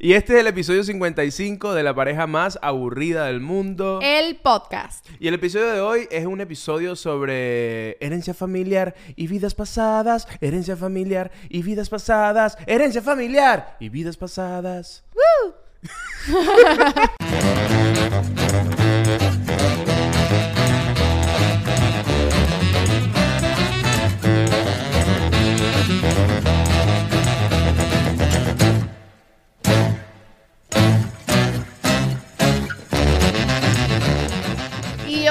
Y este es el episodio 55 de la pareja más aburrida del mundo. El podcast. Y el episodio de hoy es un episodio sobre herencia familiar y vidas pasadas, herencia familiar y vidas pasadas, herencia familiar y vidas pasadas. Y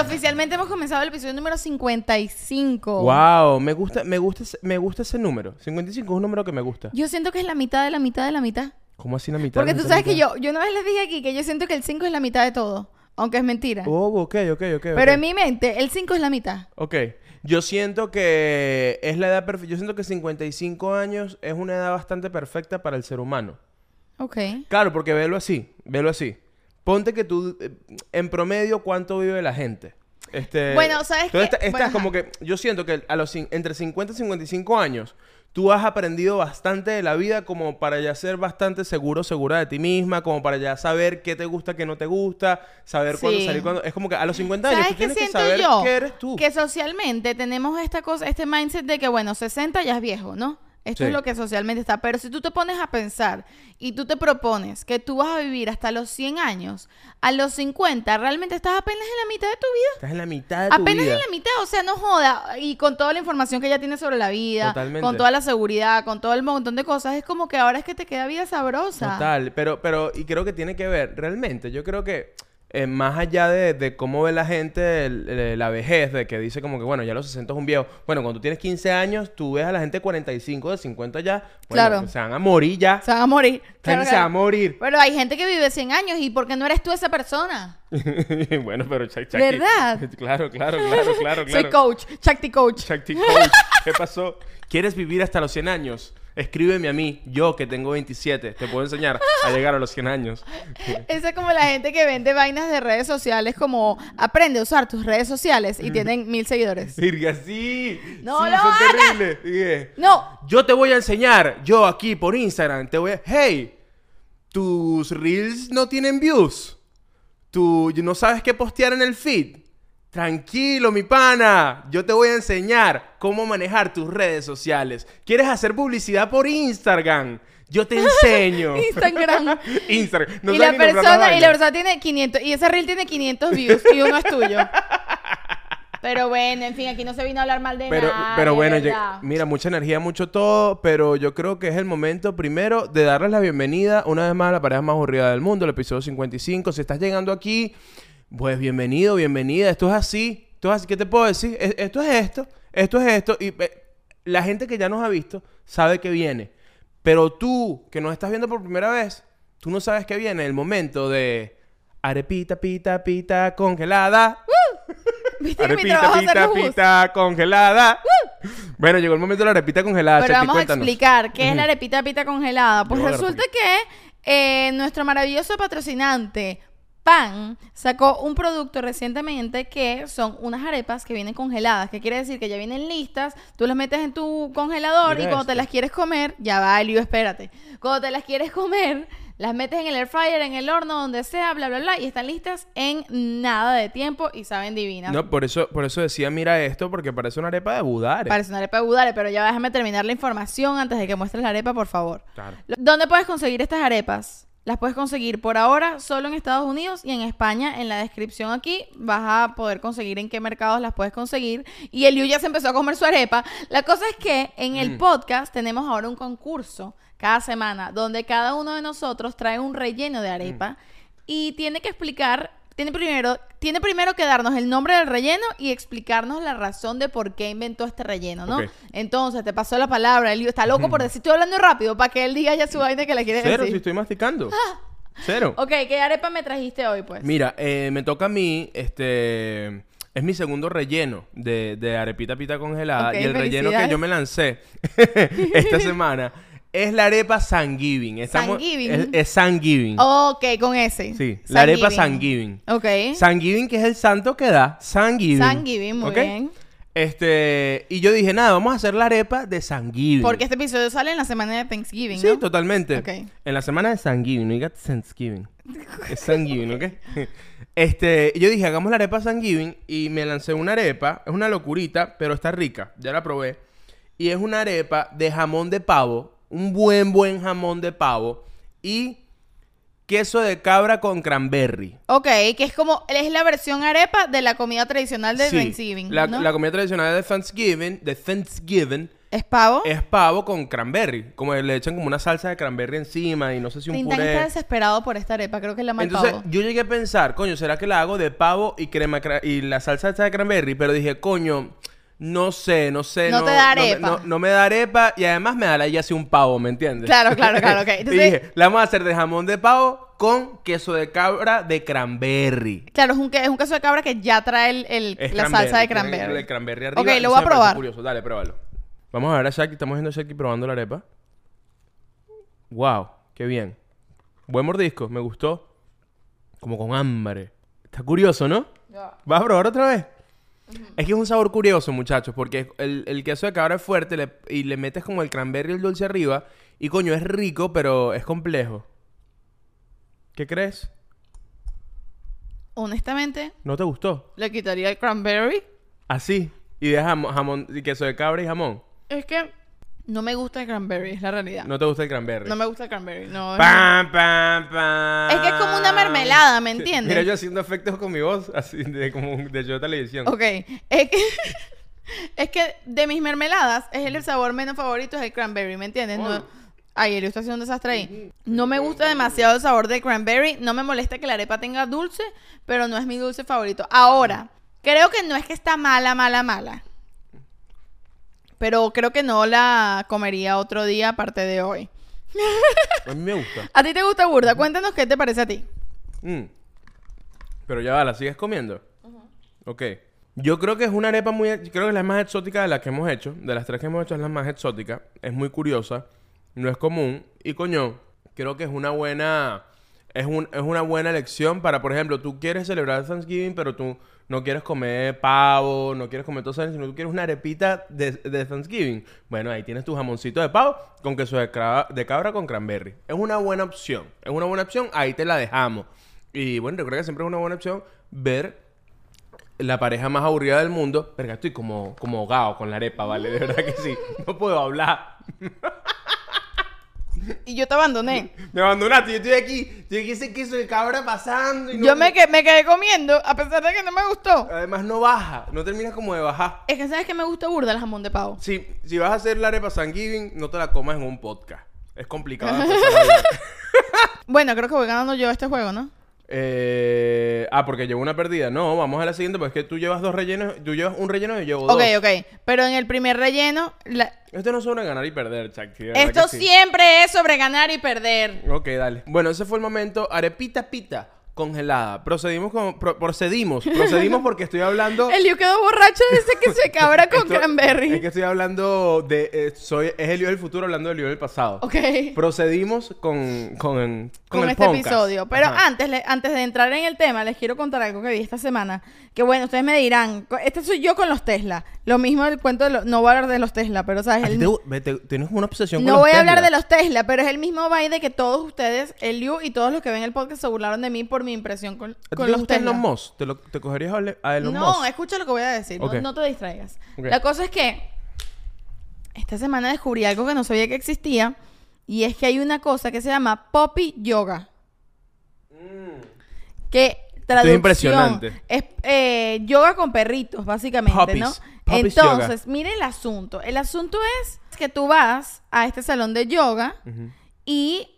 oficialmente hemos comenzado el episodio número 55. Wow, me gusta, me gusta, ese- me gusta ese número. 55 es un número que me gusta. Yo siento que es la mitad de la mitad de la mitad. ¿Cómo así la mitad? Porque tú sabes que yo, yo una vez les dije aquí que yo siento que el 5 es la mitad de todo. Aunque es mentira. Oh, ok, ok, ok. Pero en mi mente, el 5 es la mitad. Ok. Yo siento que es la edad perfecta. Yo siento que 55 años es una edad bastante perfecta para el ser humano. Ok. Claro, porque velo así, velo así. Ponte que tú, eh, en promedio, ¿cuánto vive la gente? Este, Bueno, ¿sabes qué? esta Bueno, es como que, yo siento que a los entre 50 y 55 años, tú has aprendido bastante de la vida como para ya ser bastante seguro, segura de ti misma, como para ya saber qué te gusta, qué no te gusta, saber cuándo salir, cuándo... Es como que a los 50 años ¿Sabes tú tienes que saber yo? qué eres tú. Que socialmente tenemos esta cosa, este mindset de que, bueno, 60 ya es viejo, ¿no? Esto Sí. es lo que socialmente está. Pero si tú te pones a pensar y tú te propones que tú vas a vivir hasta los 100 años, a los 50 realmente estás apenas en la mitad de tu vida. Estás en la mitad de tu Apenas vida. en la mitad, o sea, no joda. Y con toda la información que ella tiene sobre la vida, Totalmente. con toda la seguridad, con todo el montón de cosas, es como que ahora es que te queda vida sabrosa. Total, pero, pero, y creo que tiene que ver, realmente, yo creo que eh, más allá de, de cómo ve la gente el- el- la vejez, de que dice como que, bueno, ya los 60 es un viejo. Bueno, cuando tú tienes 15 años, tú ves a la gente de 45, de 50 ya, bueno, Claro. se van a morir ya. Se van a morir. La Claro, se va a claro. morir. Pero hay gente que vive 100 años y ¿por qué no eres tú esa persona? bueno, pero Chucky- ¿Verdad? Claro, claro, claro, claro, claro. Soy coach, Chakti coach. Chucky Coach, ¿qué pasó? ¿Quieres vivir hasta los 100 años? Escríbeme a mí, yo que tengo 27, te puedo enseñar a llegar a los 100 años. Esa es como la gente que vende vainas de redes sociales, como aprende a usar tus redes sociales y tienen mil seguidores. Virga, sí. No sí, lo son hagas. terribles. No, Yo te voy a enseñar, yo aquí por Instagram, te voy a... Hey, tus reels no tienen views. Tú no sabes qué postear en el feed. Tranquilo, mi pana. Yo te voy a enseñar cómo manejar tus redes sociales. ¿Quieres hacer publicidad por Instagram? Yo te enseño. Instagram. Instagram. No y, la persona, y la persona tiene 500, y ese reel tiene 500 views y uno es tuyo. Pero bueno, en fin, aquí no se vino a hablar mal de Pero, nada. pero bueno, yo- mira, mucha energía, mucho todo, pero yo creo que es el momento primero de darles la bienvenida una vez más a la pareja más aburrida del mundo, el episodio 55. Si estás llegando aquí, pues bienvenido, bienvenida. Esto es así, esto es así. ¿Qué te puedo decir? Es- Esto es esto, esto es esto. Y eh, la gente que ya nos ha visto sabe que viene. Pero tú, que nos estás viendo por primera vez, tú no sabes que viene el momento de arepita, pita, pita, congelada. ¿Viste que mi Arepita, pita, pita, congelada. Bueno, llegó el momento de la arepita congelada. Pero vamos a explicar qué es la arepita pita congelada. Pues Yo resulta que eh, nuestro maravilloso patrocinante Pan sacó un producto recientemente que son unas arepas que vienen congeladas. Que quiere decir que ya vienen listas, tú las metes en tu congelador Mira y cuando te las quieres comer, ya va, Elio, espérate. Cuando te las quieres comer, las metes en el air fryer, en el horno, donde sea, bla, bla, bla, y están listas en nada de tiempo y saben divinas. No, por eso, por eso decía, mira esto, porque parece una arepa de budare. Parece una arepa de budare, pero ya déjame terminar la información antes de que muestres la arepa, por favor. Claro. ¿Dónde puedes conseguir estas arepas? Las puedes conseguir por ahora solo en Estados Unidos y en España. En la descripción aquí vas a poder conseguir en qué mercados las puedes conseguir. Y Eliu ya se empezó a comer su arepa. La cosa es que en el Mm. podcast tenemos ahora un concurso cada semana donde cada uno de nosotros trae un relleno de arepa Mm. y tiene que explicar, tiene primero, tiene primero que darnos el nombre del relleno y explicarnos la razón de por qué inventó este relleno, ¿no? Entonces, te pasó la palabra, Eliu está loco por decir, estoy hablando rápido para que él diga ya su vaina que la quiere Cero, decir. si estoy masticando. Cero. Ok, ¿qué arepa me trajiste hoy, pues? Mira, eh, me toca a mí, este... Es mi segundo relleno de, de arepita pita congelada. Y el relleno que yo me lancé esta semana es la arepa Thanksgiving. Estamos- Thanksgiving. Es, es Thanksgiving. Ok, con ese. Sí, la arepa. Thanksgiving. Ok. Thanksgiving, que es el santo que da. Thanksgiving. Thanksgiving, muy bien. Este, y yo dije, nada, vamos a hacer la arepa de Thanksgiving. Porque este episodio sale en la semana de Thanksgiving, Sí, ¿no? totalmente. Ok. En la semana de Thanksgiving, no digas Thanksgiving. Es Thanksgiving, ¿ok? Este, yo dije, hagamos la arepa Thanksgiving y me lancé una arepa. Es una locurita, pero está rica. Ya la probé. Y es una arepa de jamón de pavo. Un buen, buen jamón de pavo. Y queso de cabra con cranberry. Ok, que es como, es la versión arepa de la comida tradicional de Sí, Thanksgiving, La, ¿no? la comida tradicional de Thanksgiving, de Thanksgiving, ¿Es pavo? es pavo con cranberry. Como le echan como una salsa de cranberry encima y no sé si un Tintán puré. está desesperado por esta arepa, creo que es la más Entonces, pavo. yo llegué a pensar, coño, ¿será que la hago de pavo y crema y la salsa esta de cranberry? Pero dije, coño, no sé, no sé. No te da me- arepa. No, no me da arepa y además me da la ya así un pavo, ¿me entiendes? Claro, claro, claro, ok. y Entonces- dije, la vamos a hacer de jamón de pavo con queso de cabra de cranberry. Claro, es un, es un queso de cabra que ya trae el, la salsa de cranberry. El cranberry arriba. Ok, lo voy a probar. curioso. Dale, pruébalo. Vamos a ver a Shaki. Estamos viendo a Shaki probando la arepa. Wow, qué bien. Buen mordisco, me gustó. Como con hambre. Está curioso, ¿no? ¿Vas a probar otra vez? Es que es un sabor curioso, muchachos, porque el, el queso de cabra es fuerte le- y le metes como el cranberry y el dulce arriba. Y coño, es rico, pero es complejo. ¿Qué crees? Honestamente, ¿No te gustó? le quitaría el cranberry. Así. Y de jamón, jamón y queso de cabra y jamón. Es que no me gusta el cranberry, es la realidad. No, No te gusta el cranberry. me gusta el cranberry. No, Pam, pam, pam. Es que es como una mermelada, ¿me entiendes? Mira, yo haciendo efectos con mi voz, así de como de yo de televisión. Ok, es que, es que de mis mermeladas es el sabor menos favorito es el cranberry, ¿me entiendes? No, ay, Elio está haciendo un desastre ahí. No me gusta demasiado el sabor del cranberry, no me molesta que la arepa tenga dulce, pero no es mi dulce favorito. Ahora, creo que no es que está mala, mala, mala. Pero creo que no la comería otro día aparte de hoy. A mí me gusta. ¿A ti te gusta burda? Cuéntanos qué te parece a ti. Mm. Pero ya va, ¿la sigues comiendo? Ok. Yo creo que es una arepa muy... Creo que es la más exótica de las que hemos hecho. De las tres que hemos hecho es la más exótica. Es muy curiosa. No es común. Y coño, creo que es una buena... Es, un- es una buena elección para, por ejemplo, tú quieres celebrar Thanksgiving, pero tú no quieres comer pavo, no quieres comer eso, sino tú quieres una arepita de, de Thanksgiving. Bueno, ahí tienes tu jamoncito de pavo con queso de, cra- de cabra con cranberry. Es una buena opción. Es una buena opción. Ahí te la dejamos. Y bueno, recuerda que siempre es una buena opción ver la pareja más aburrida del mundo. Verga, estoy como, como ahogado con la arepa, ¿vale? De verdad que sí. No puedo hablar. Y yo te abandoné. Me abandonaste. Yo estoy aquí. Estoy aquí ese queso de cabra pasando. Y no- Yo me, que- me quedé comiendo a pesar de que no me gustó. Además no baja. No terminas como de bajar. Es que sabes que me gusta burda el jamón de pavo. Si, si vas a hacer la arepa Thanksgiving, no te la comas en un podcast. Es complicado. Bueno, creo que voy ganando yo este juego, ¿no? Eh, ah, porque llevo una perdida. No, vamos a la siguiente, porque es que tú llevas dos rellenos. Tú llevas un relleno y yo llevo dos. Ok, ok. Pero en el primer relleno, la- Esto no es sobre ganar y perder, Chuck. esto sí. siempre es sobre ganar y perder. Ok, dale. Bueno, ese fue el momento. Arepita pita congelada. Procedimos con... pro- procedimos. Procedimos porque estoy hablando... El Liu quedó borracho desde que se cabra con Esto- cranberry. Es que estoy hablando de... eh, soy, es el yo del futuro hablando del yo del pasado. Ok. Procedimos con... Con, Con, el este podcast. episodio. Pero Ajá. antes, le- antes de entrar en el tema, les quiero contar algo que vi esta semana. Que bueno, ustedes me dirán, este soy yo con los Tesla. Lo mismo del cuento de los... No voy a hablar de los Tesla, pero sabes, ¿A ti el- te- te- tienes una obsesión con No voy a hablar Tesla? de los Tesla, pero es el mismo de que todos ustedes, el Liu y todos los que ven el podcast se burlaron de mí por mi impresión con, ¿A ti con te los gusta Tesla. Elon Musk? ¿Te, lo- te cogerías a Elon No, Musk? escucha lo que voy a decir, no- no, te distraigas. La cosa es que esta semana descubrí algo que no sabía que existía y es que hay una cosa que se llama Poppy Yoga. Que traducción impresionante. es eh, yoga con perritos, básicamente. ¿no? Entonces, yoga. mire el asunto. El asunto es que tú vas a este salón de yoga y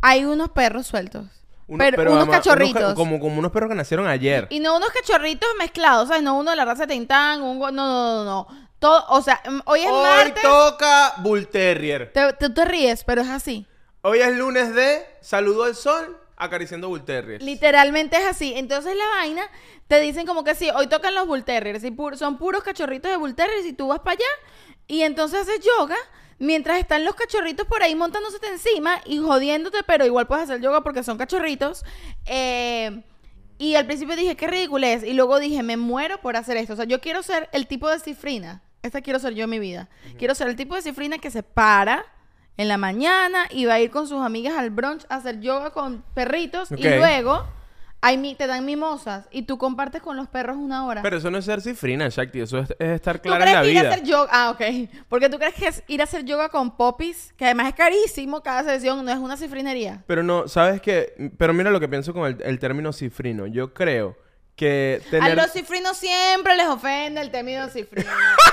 hay unos perros sueltos. Uno- pero, unos además, cachorritos. como, como unos perros que nacieron ayer. Y no unos cachorritos mezclados, ¿sabes? No uno de la raza de Tintán, un... No, no, no, no. Todo, o sea, mm, hoy es Hoy martes. toca Bull Terrier. Te, tú te ríes, pero es así. Hoy es lunes de Saludo al Sol acariciando Bull Terriers. Literalmente es así. Entonces la vaina te dicen como que sí, hoy tocan los Bull Terriers y pu- son puros cachorritos de Bull Terriers y tú vas para allá y entonces haces yoga mientras están los cachorritos por ahí montándose encima y jodiéndote, pero igual puedes hacer yoga porque son cachorritos. Eh, Y al principio dije, qué ridículo es. Y luego dije, me muero por hacer esto. O sea, yo quiero ser el tipo de cifrina. Esta quiero ser yo en mi vida. Quiero ser el tipo de cifrina que se para en la mañana y va a ir con sus amigas al brunch a hacer yoga con perritos. Y luego hay mi- te dan mimosas y tú compartes con los perros una hora. Pero eso no es ser cifrina, Shakti. Eso es, es estar ¿Tú clara en crees la que ir a hacer yoga? Ah, ok. Porque tú crees que es ir a hacer yoga con popis, que además es carísimo cada sesión, no es una cifrinería. Pero no, ¿sabes qué? Pero mira lo que pienso con el, el término cifrino. Yo creo que A los cifrinos siempre les ofende el término cifrino.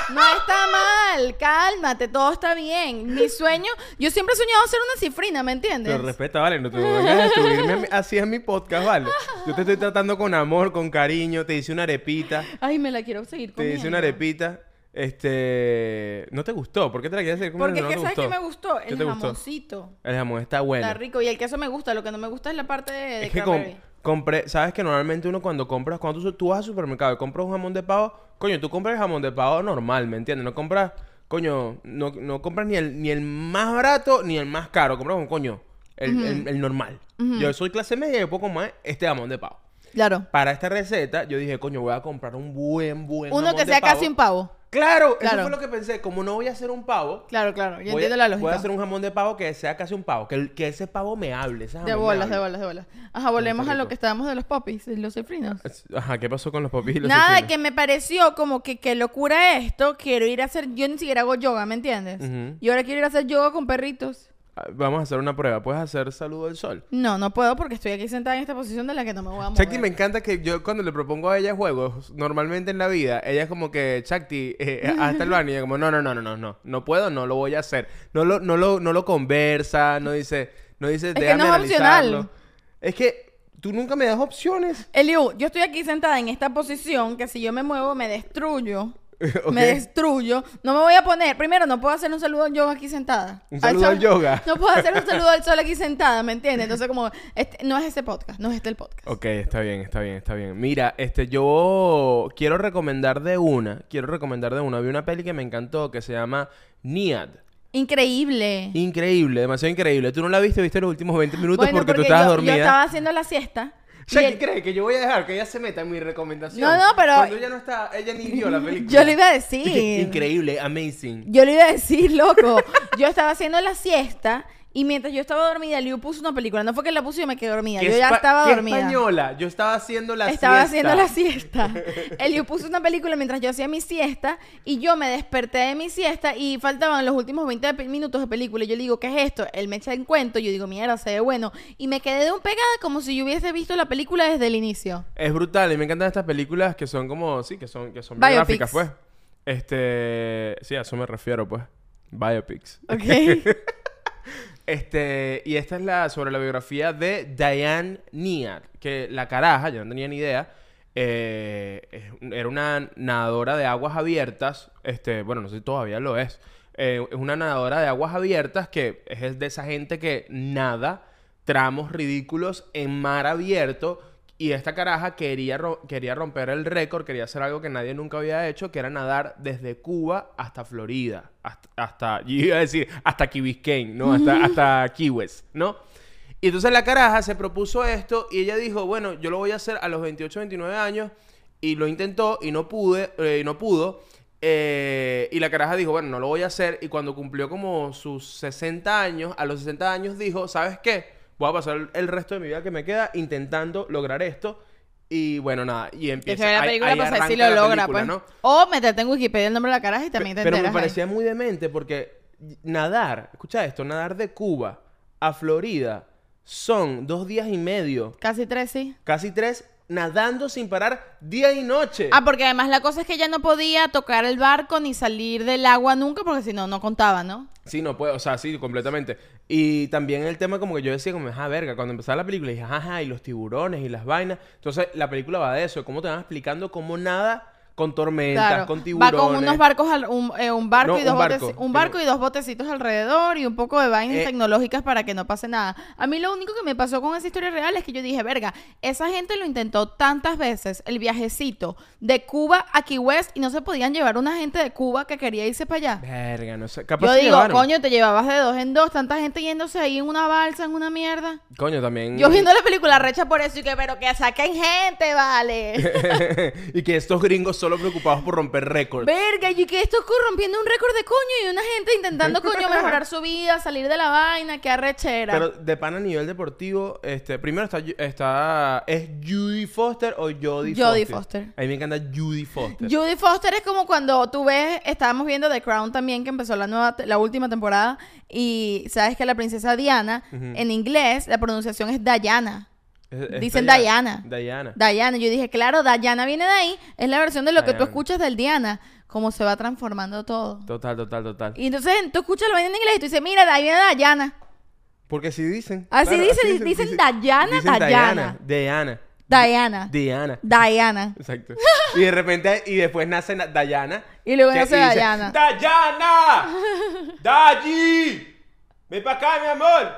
No está mal, cálmate, todo está bien. Mi sueño, yo siempre he soñado ser una cifrina, ¿me entiendes? Pero respeta, vale, no te vengas a subirme a mi- así en mi podcast, vale. Yo te estoy tratando con amor, con cariño, te hice una arepita, Ay, me la quiero seguir te comiendo. hice una arepita, este, ¿no te gustó? ¿Por qué te la quieres hacer Porque es no que, te ¿sabes qué me gustó? ¿Qué El te gustó? jamoncito. El jamón está bueno. Está rico y el queso me gusta, lo que no me gusta es la parte de, de Es que cranberry. compré, sabes que normalmente uno cuando compras, cuando tú, tú vas al supermercado y compras un jamón de pavo, coño, tú compras el jamón de pavo normal, ¿me entiendes? No compras, coño, no, no compras ni el, ni el más barato ni el más caro, compras un coño, el, el- el normal. Yo soy clase media y yo puedo comer este jamón de pavo. Claro. Para esta receta, yo dije, coño, voy a comprar un buen, buen Uno jamón que de sea pavo. casi un pavo. Claro, Claro. eso fue lo que pensé. Como no voy a hacer un pavo, Claro, claro. Yo entiendo a, la lógica. voy a hacer un jamón de pavo que sea casi un pavo. Que, que ese pavo me hable. ese De bolas, de bolas, de bolas. Ajá, volvemos a lo que estábamos de los popis, de los cifrinos. Ajá, ¿qué pasó con los popis y los Nada, cifrinos? que me pareció como que qué locura esto. Quiero ir a hacer. Yo ni siquiera hago yoga, ¿me entiendes? Y ahora quiero ir a hacer yoga con perritos. Vamos a hacer una prueba. ¿Puedes hacer saludo al sol? No, no puedo porque estoy aquí sentada en esta posición de la que no me voy a mover. Chakti me encanta que yo cuando le propongo a ella juegos, normalmente en la vida, ella es como que, Chakti, eh, hasta el baño, y ella como, no, no, no, no, no, no, no puedo, no lo voy a hacer. No lo, no lo, no lo conversa, no dice, no dice, que déjame no es analizarlo". opcional. Es que tú nunca me das opciones. Eliu, yo estoy aquí sentada en esta posición que si yo me muevo me destruyo. Me destruyo. No me voy a poner. Primero, no puedo hacer un saludo al yoga aquí sentada. Un saludo al yoga. No puedo hacer un saludo al sol aquí sentada, ¿me entiendes? Entonces, como, este, no es este podcast, no es este el podcast. Ok, está bien, está bien, está bien. Mira, este, yo quiero recomendar de una, quiero recomendar de una. Vi una peli que me encantó que se llama Niad. Increíble. Increíble, demasiado increíble. Tú no la viste, viste los últimos 20 minutos Bueno, porque, tú estabas yo, dormida. Yo estaba haciendo la siesta. El- cree que yo voy a dejar que ella se meta en mi recomendación. No, no, pero- Cuando ella no está, ella ni vio la película. Yo le iba a decir. Increíble, amazing. Yo le iba a decir, loco. Yo estaba haciendo la siesta y mientras yo estaba dormida, Liu puso una película. No fue que la puso y yo me quedé dormida. ¿Qué Yo ya estaba qué dormida. española? Yo estaba haciendo la estaba siesta. haciendo la siesta. Eliu puso una película mientras yo hacía mi siesta y yo me desperté de mi siesta y faltaban los últimos 20 pe- minutos de película. Y yo le digo, ¿qué es esto? Él me echa en cuento. Yo digo, mierda, se ve bueno. Y me quedé de un pegada como si yo hubiese visto la película desde el inicio. Es brutal y me encantan estas películas que son como, sí, que son, que son Biopics. biográficas, pues. Este, sí, a eso me refiero, pues. Biopics. ¿Ok? Este, y esta es la sobre la biografía de Diane Niad, que la caraja, yo no tenía ni idea, eh, era una nadadora de aguas abiertas, este, bueno, no sé si todavía lo es, eh, es una nadadora de aguas abiertas que es de esa gente que nada tramos ridículos en mar abierto y esta caraja quería, ro- quería romper el récord, quería hacer algo que nadie nunca había hecho, que era nadar desde Cuba hasta Florida, hasta, hasta yo iba a decir, hasta Key Biscayne, ¿no? Hasta, hasta Key West, ¿no? Y entonces la caraja se propuso esto y ella dijo, bueno, yo lo voy a hacer a los 28, 29 años y lo intentó y no pude, eh, y no pudo. eh, y la caraja dijo, bueno, no lo voy a hacer. Y cuando cumplió como sus 60 años, a los 60 años dijo, ¿sabes qué? Voy a pasar el resto de mi vida que me queda intentando lograr esto. Y bueno, nada, y Que empieza ve la ahí- película ahí para saber si lo la logra, película, pues. ¿no? O meterte en Wikipedia el nombre de la caraja y también te Pero me ahí. parecía muy demente porque nadar, escucha esto, nadar de Cuba a Florida son dos días y medio, Casi tres, sí. casi tres, nadando sin parar día y noche. Ah, porque además la cosa es que ella no podía tocar el barco ni salir del agua nunca porque si no, no contaba, ¿no? Sí, no puede, o sea, sí, completamente. Y también el tema como que yo decía, como, ah, verga, cuando empezaba la película, dije, ajá, y los tiburones y las vainas. Entonces, la película va de eso, cómo te van explicando cómo nada, con tormentas, Claro. con Va tiburones. con unos barcos, al- un, eh, un barco No, y dos un barco. un barco y dos botecitos alrededor y un poco de vainas Eh. tecnológicas para que no pase nada. A mí lo único que me pasó con esa historia real es que yo dije, verga, esa gente lo intentó tantas veces, el viajecito de Cuba a Key West y no se podían llevar una gente de Cuba que quería irse para allá. Verga, no sé. Capaz Yo digo, llevaron. coño, te llevabas de dos en dos, tanta gente yéndose ahí en una balsa, en una mierda. Coño, también. Yo viendo la película recha por eso y que, pero que saquen gente, vale. y que estos gringos solo preocupados por romper récords. Verga, y que esto corrompiendo un récord de coño y una gente intentando coño mejorar su vida, salir de la vaina, qué arrechera. Pero de pan a nivel deportivo, este, primero está, está ¿es Judy Foster o Jodie Foster? Jodie Foster. A mí me encanta Judy Foster. Judy Foster es como cuando tú ves, estábamos viendo The Crown también, que empezó la nueva, la última temporada, y sabes que la princesa Diana, en inglés, la pronunciación es Diana. Es- Dicen Diana. Diana. Diana. Diana. Yo dije, claro, Diana viene de ahí, es la versión de lo que tú escuchas del Diana, cómo se va transformando todo. Total, total, total. Y entonces tú escuchas vaina en inglés y tú dices, mira, de ahí viene Diana. Porque así dicen. Así dicen, dicen Dayana, dicen Dayana. Diana. Diana. Diana. Diana. Exacto. Y de repente, y después nace na- Dayana. Y luego nace Dayana. ¡Dayana! ¡Dayi! ¡Ven para acá, mi amor!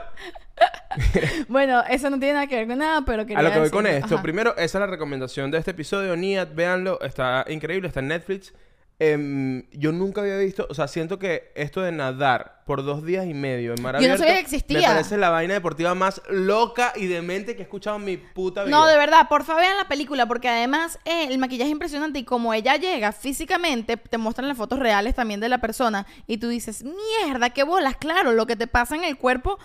Bueno, eso no tiene nada que ver con nada, pero quería A lo que voy con esto. Ajá. Primero, esa es la recomendación de este episodio. Niat, véanlo. Está increíble. Está en Netflix. Em, yo nunca había visto... O sea, siento que esto de nadar por dos días y medio en mar Yo no sabía que existía. Me parece la vaina deportiva más loca y demente que he escuchado en mi puta vida. No, de verdad, porfa vean la película porque además eh, el maquillaje es impresionante y como ella llega físicamente, te muestran las fotos reales también de la persona y tú dices, mierda, qué bolas, claro, lo que te pasa en el cuerpo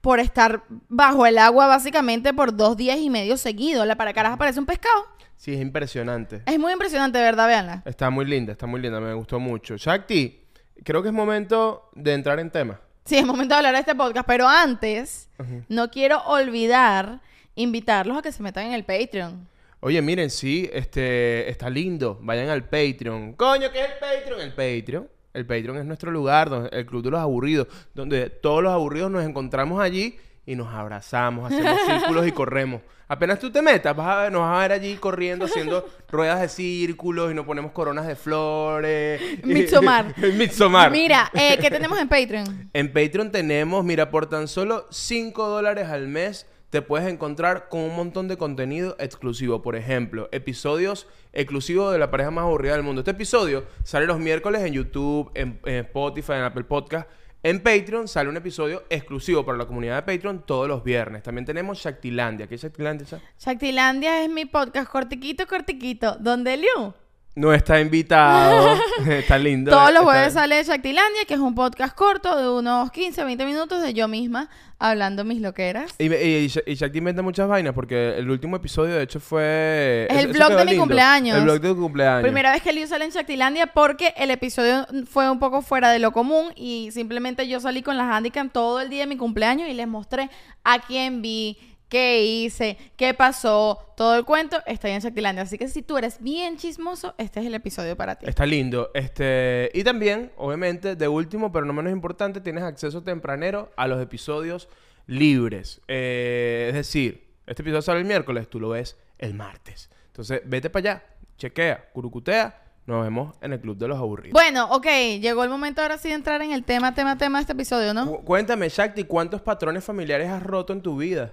por estar bajo el agua básicamente por dos días y medio seguidos. La para caras parece un pescado. Sí, es impresionante. Es muy impresionante, verdad, véanla. Está muy linda, está muy linda. Me gustó mucho. Shakti, creo que es momento de entrar en tema. Sí, es momento de hablar de este podcast, pero antes no quiero olvidar invitarlos a que se metan en el Patreon. Oye, miren, sí, este, está lindo. Vayan al Patreon. Coño, ¿qué es el Patreon? El Patreon. El Patreon es nuestro lugar, donde- el club de los aburridos, donde todos los aburridos nos encontramos allí y nos abrazamos, hacemos círculos y corremos. Apenas tú te metas, vas a nos vas a ver allí corriendo, haciendo ruedas de círculos y nos ponemos coronas de flores. Midsommar. Midsommar. Mira, eh, ¿qué tenemos en Patreon? En Patreon tenemos, mira, por tan solo 5 dólares al mes te puedes encontrar con un montón de contenido exclusivo. Por ejemplo, episodios exclusivos de la pareja más aburrida del mundo. Este episodio sale los miércoles en YouTube, en, Spotify, en Apple Podcast. En Patreon sale un episodio exclusivo para la comunidad de Patreon todos los viernes. También tenemos Shaktilandia. ¿Qué es Shaktilandia? Shaktilandia es mi podcast cortiquito, cortiquito, donde Liu No está invitado. está lindo. Todos los Está- jueves sale Shaktilandia, que es un podcast corto de unos 15, 20 minutos de yo misma hablando mis loqueras. Y, y, y Shakti inventa muchas vainas porque el último episodio de hecho fue... Es el eso- eso vlog quedó de mi lindo. cumpleaños. El blog de tu cumpleaños. Primera vez que Liu sale en Shaktilandia porque el episodio fue un poco fuera de lo común y simplemente yo salí con las handicap todo el día de mi cumpleaños y les mostré a quién vi, qué hice, qué pasó, todo el cuento está en Shaktilandia. Así que si tú eres bien chismoso, este es el episodio para ti. Está lindo. Este, y también, obviamente, de último, pero no menos importante, tienes acceso tempranero a los episodios libres. Eh, es decir, este episodio sale el miércoles, tú lo ves el martes. Entonces, vete para allá, chequea, curucutea, nos vemos en el Club de los Aburridos. Bueno, ok, llegó el momento ahora sí de entrar en el tema, tema, tema de este episodio, ¿no? Cu- Cuéntame, Shakti, ¿cuántos patrones familiares has roto en tu vida?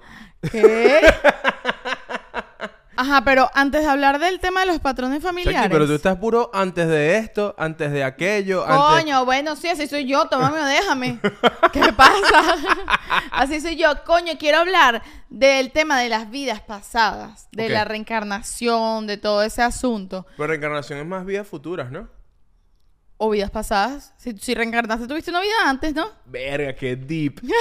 ¿Qué? Ajá, pero antes de hablar del tema de los patrones familiares. Pero tú estás puro antes de esto, antes de aquello, antes... Coño, bueno, sí, así soy yo, tómame o déjame. ¿Qué pasa? así soy yo. Coño, quiero hablar del tema de las vidas pasadas, de la reencarnación, de todo ese asunto. Pero reencarnación es más vidas futuras, ¿no? O vidas pasadas. Si, si reencarnaste, tuviste una vida antes, ¿no? Verga, qué deep.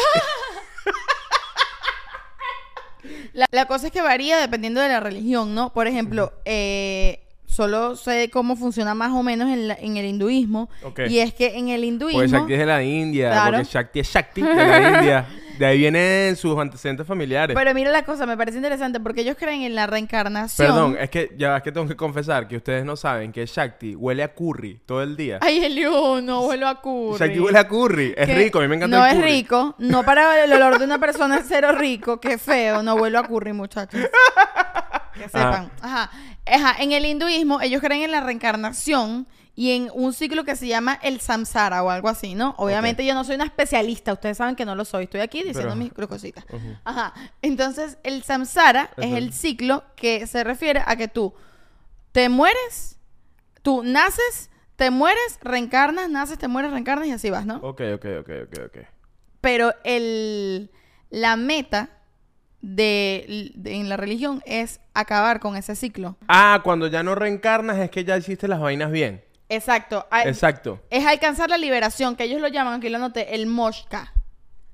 La, la cosa es que varía dependiendo de la religión, ¿no? Por ejemplo, eh, solo sé cómo funciona más o menos en, la- en el hinduismo. Ok. Y es que en el hinduismo... Porque Shakti es de la India, Claro. porque Shakti es Shakti de la India. De ahí vienen sus antecedentes familiares. Pero mira la cosa, me parece interesante porque ellos creen en la reencarnación. Perdón, es que ya es que tengo que confesar que ustedes no saben que Shakti huele a curry todo el día. Ay, Eliu, no vuelo a curry. Shakti huele a curry. Es rico, a mí me encanta No el es curry. rico, no para el olor de una persona es cero rico, qué feo, no vuelo a curry, muchachos. que sepan. Ajá. Ajá. En el hinduismo, ellos creen en la reencarnación y en un ciclo que se llama el samsara o algo así, ¿no? Obviamente yo no soy una especialista, ustedes saben que no lo soy, estoy aquí diciendo Pero- mis cositas. Ajá. Entonces, el samsara es el ciclo que se refiere a que tú te mueres, tú naces, te mueres, reencarnas, naces, te mueres, reencarnas y así vas, ¿no? Ok, ok, ok, ok, ok. Pero el, la meta de, de- en la religión es acabar con ese ciclo. Ah, cuando ya no reencarnas es que ya hiciste las vainas bien. Exacto. Exacto. Es alcanzar la liberación, que ellos lo llaman, aquí lo anoté, el moshka.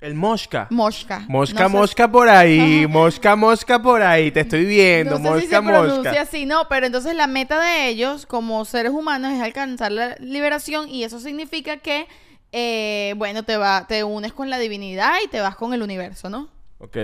El mosca. Mosca, No sé- mosca por ahí, mosca, mosca por ahí, te estoy viendo, No sé si mosca, se pronuncia mosca. así, no, pero entonces la meta de ellos como seres humanos es alcanzar la liberación y eso significa que, eh, bueno, te va, te unes con la divinidad y te vas con el universo, ¿no?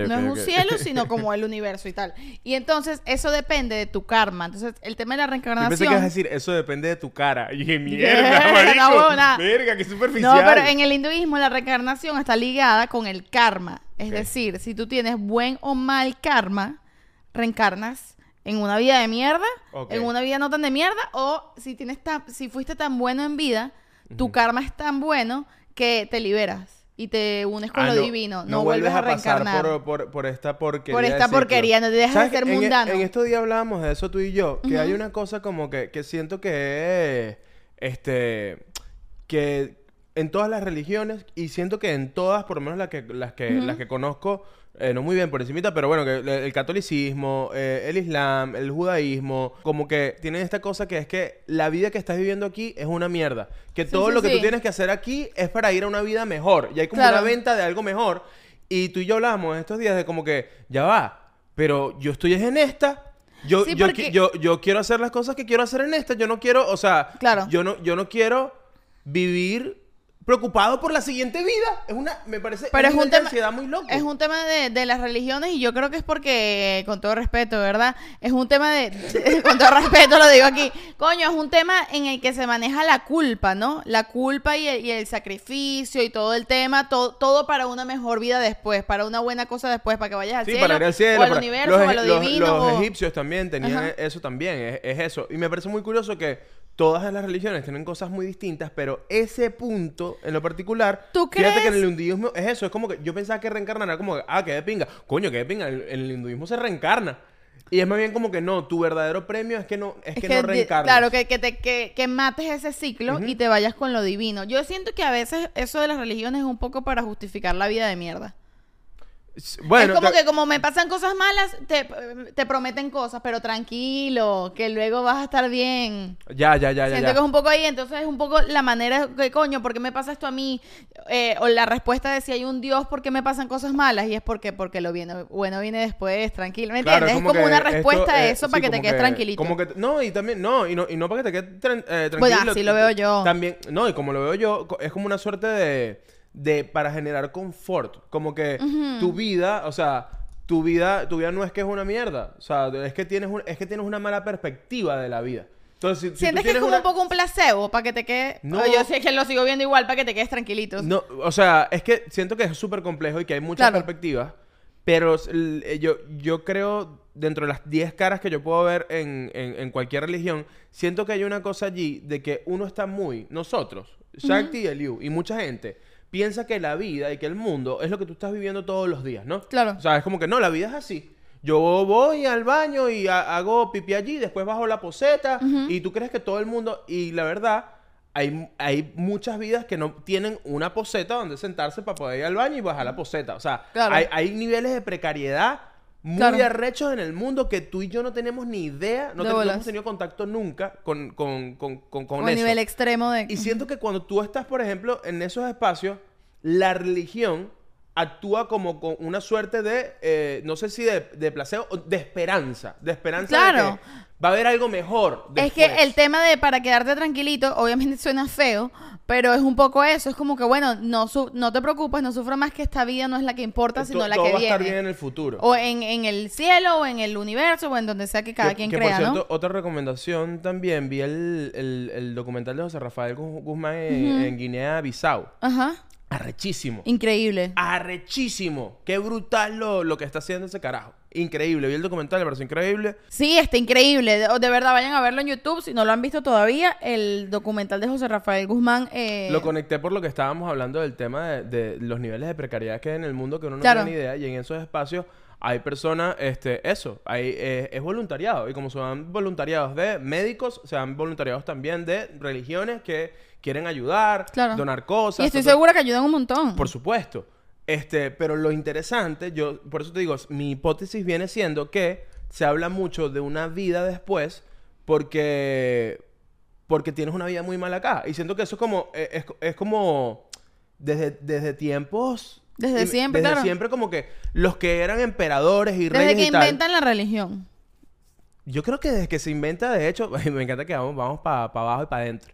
No es un cielo, sino como el universo y tal. Y entonces eso depende de tu karma. Entonces el tema de la Yo reencarnación... pensé que ibas a decir, eso depende de tu cara. Y dije, Mierda, marico. huevona. Verga, qué superficial. No, pero en el hinduismo la reencarnación está ligada con el karma. Es decir, si tú tienes buen o mal karma, reencarnas en una vida de mierda, en una vida no tan de mierda, o si tienes tan- si fuiste tan bueno en vida, tu karma es tan bueno que te liberas y te unes con Ah, lo no, divino. No, vuelves a pasar reencarnar. Por, por- por esta porquería. Por esta porquería, no te dejas ¿Sabes de ser en- e- mundano. En, estos días hablábamos de eso tú y yo, que hay una cosa como que, que siento que es, este, que en todas las religiones, y siento que en todas, por lo menos las que, las que, las que conozco, eh, no muy bien por encimita, pero bueno, que el, el catolicismo, eh, el islam, el judaísmo, como que tienen esta cosa que es que la vida que estás viviendo aquí es una mierda. Que Sí, todo sí, lo que sí. tú tienes que hacer aquí es para ir a una vida mejor. Y hay como Claro. una venta de algo mejor. Y tú y yo hablábamos estos días de como que, ya va, pero yo estoy es en esta. Yo, Sí, yo, porque- yo, yo quiero hacer las cosas que quiero hacer en esta. Yo no quiero, o sea, Claro. yo no, yo no quiero vivir preocupado por la siguiente vida. Es una, me parece, Pero es un tema, ansiedad muy loco. es un tema de, de las religiones y yo creo que es porque, con todo respeto, ¿verdad? Es un tema de, de- con todo respeto lo digo aquí, coño, es un tema en el que se maneja la culpa, ¿no? La culpa y el, y el sacrificio y todo el tema, todo, todo para una mejor vida después, para una buena cosa después, para que vayas al Sí, cielo, para ir al cielo. o al para- universo, los, o a lo los- divino. los o- egipcios también tenían Ajá. eso también, es, es eso. Y me parece muy curioso que todas las religiones tienen cosas muy distintas, pero ese punto en lo particular, ¿Tú fíjate que en el hinduismo es eso, es como que yo pensaba que reencarnar era como que, ah, que de pinga, coño, que de pinga, en, el hinduismo se reencarna. Y es más bien como que no, tu verdadero premio es que no, es Es que, que, no reencarnas. claro, que, que, te, que, que mates ese ciclo y te vayas con lo divino. Yo siento que a veces eso de las religiones es un poco para justificar la vida de mierda. Bueno, es como te- que como me pasan cosas malas, te, te prometen cosas, pero tranquilo, que luego vas a estar bien. ya, ya, ya, ya. Siento ya. que es un poco ahí, entonces es un poco la manera que, coño, ¿por qué me pasa esto a mí? Eh, o la respuesta de si hay un Dios, ¿por qué me pasan cosas malas? Y es porque, porque lo viene, bueno viene después, tranquilo. ¿Me Claro, entiendes? es como una respuesta esto, a eso sí, para que te quedes tranquilito. Como que, no, y también, no, y no, y no para que te quedes tran- eh, tranquilo. Bueno, así lo veo yo. También, no, y como lo veo yo, es como una suerte de, de para generar confort. Como que tu vida, o sea, tu vida, tu vida no es que es una mierda. O sea, es que tienes, un- es que tienes una mala perspectiva de la vida. Entonces, si, si tú ¿Sientes que es como una- un poco un placebo para que te quede... No. yo sé que lo sigo viendo igual para que te quedes tranquilito. No, o sea, es que siento que es súper complejo y que hay muchas Claro. perspectivas, pero eh, yo, yo creo, dentro de las 10 caras que yo puedo ver en, en- en cualquier religión, siento que hay una cosa allí de que uno está muy, nosotros, Shakti y Eliu, y mucha gente, piensa que la vida y que el mundo es lo que tú estás viviendo todos los días, ¿no? Claro. O sea, es como que no, la vida es así. Yo voy al baño y ha- hago pipí allí, después bajo la poseta y tú crees que todo el mundo... Y la verdad, hay, hay muchas vidas que no tienen una poseta donde sentarse para poder ir al baño y bajar la poseta. O sea, Claro. hay, hay niveles de precariedad muy Claro. arrechos en el mundo que tú y yo no tenemos ni idea, no, te- no hemos tenido contacto nunca con, con, con, con, con eso. nivel extremo de... Y siento que cuando tú estás, por ejemplo, en esos espacios, la religión actúa como con una suerte de, eh, no sé si de, de placebo, de esperanza. De esperanza de Claro. que va a haber algo mejor. Es que el tema de para quedarte tranquilito, obviamente suena feo, pero es un poco eso. Es como que, bueno, no, su- no te preocupes, no sufras más que esta vida no es la que importa, sino To- la todo que va a viene. estar bien en el futuro. O en, en el cielo, o en el universo, o en donde sea que cada que, quien que, crea, por cierto, ¿no? otra recomendación también, vi el, el- el documental de José Rafael Gu- Guzmán en, en Guinea-Bissau. Ajá. Arrechísimo. Increíble. Arrechísimo. Qué brutal lo, lo que está haciendo ese carajo. Increíble. Vi el documental, me pareció increíble. Sí, está increíble. De, de verdad, vayan a verlo en YouTube. Si no lo han visto todavía, el documental de José Rafael Guzmán. eh, Lo conecté por lo que estábamos hablando del tema de, de los niveles de precariedad que hay en el mundo que uno no Claro. tiene ni idea. Y en esos espacios hay personas, este, eso, hay, eh, es voluntariado. Y como se van voluntariados de médicos, se van voluntariados también de religiones que quieren ayudar, Claro. donar cosas. y estoy segura que ayudan un montón. Por supuesto. Este, pero lo interesante, yo, por eso te digo, mi hipótesis viene siendo que se habla mucho de una vida después porque, porque tienes una vida muy mal acá. Y siento que eso es como, eh, es, es como desde, desde tiempos... Desde y- siempre, Desde claro. siempre como que los que eran emperadores y Desde reyes que y tal. inventan la religión. Yo creo que desde que se inventa, de hecho, me encanta que vamos, vamos para abajo y para adentro.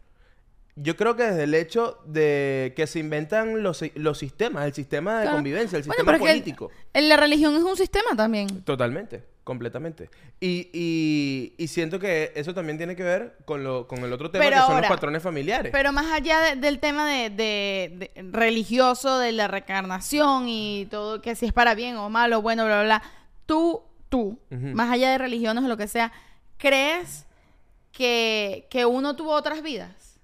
Yo creo que desde el hecho de que se inventan los, los sistemas, el sistema de Claro. convivencia, el Bueno, sistema que político. el- la religión es un sistema también. Totalmente, completamente. Y, y, y siento que eso también tiene que ver con, lo, con el otro tema Pero que son ahora- los patrones familiares. Pero más allá de- del tema de, de- de- religioso, de la reencarnación y todo, que si es para bien o malo, bueno, bla, bla, bla, tú, tú, más allá de religiones o lo que sea, ¿crees que, que uno tuvo otras vidas?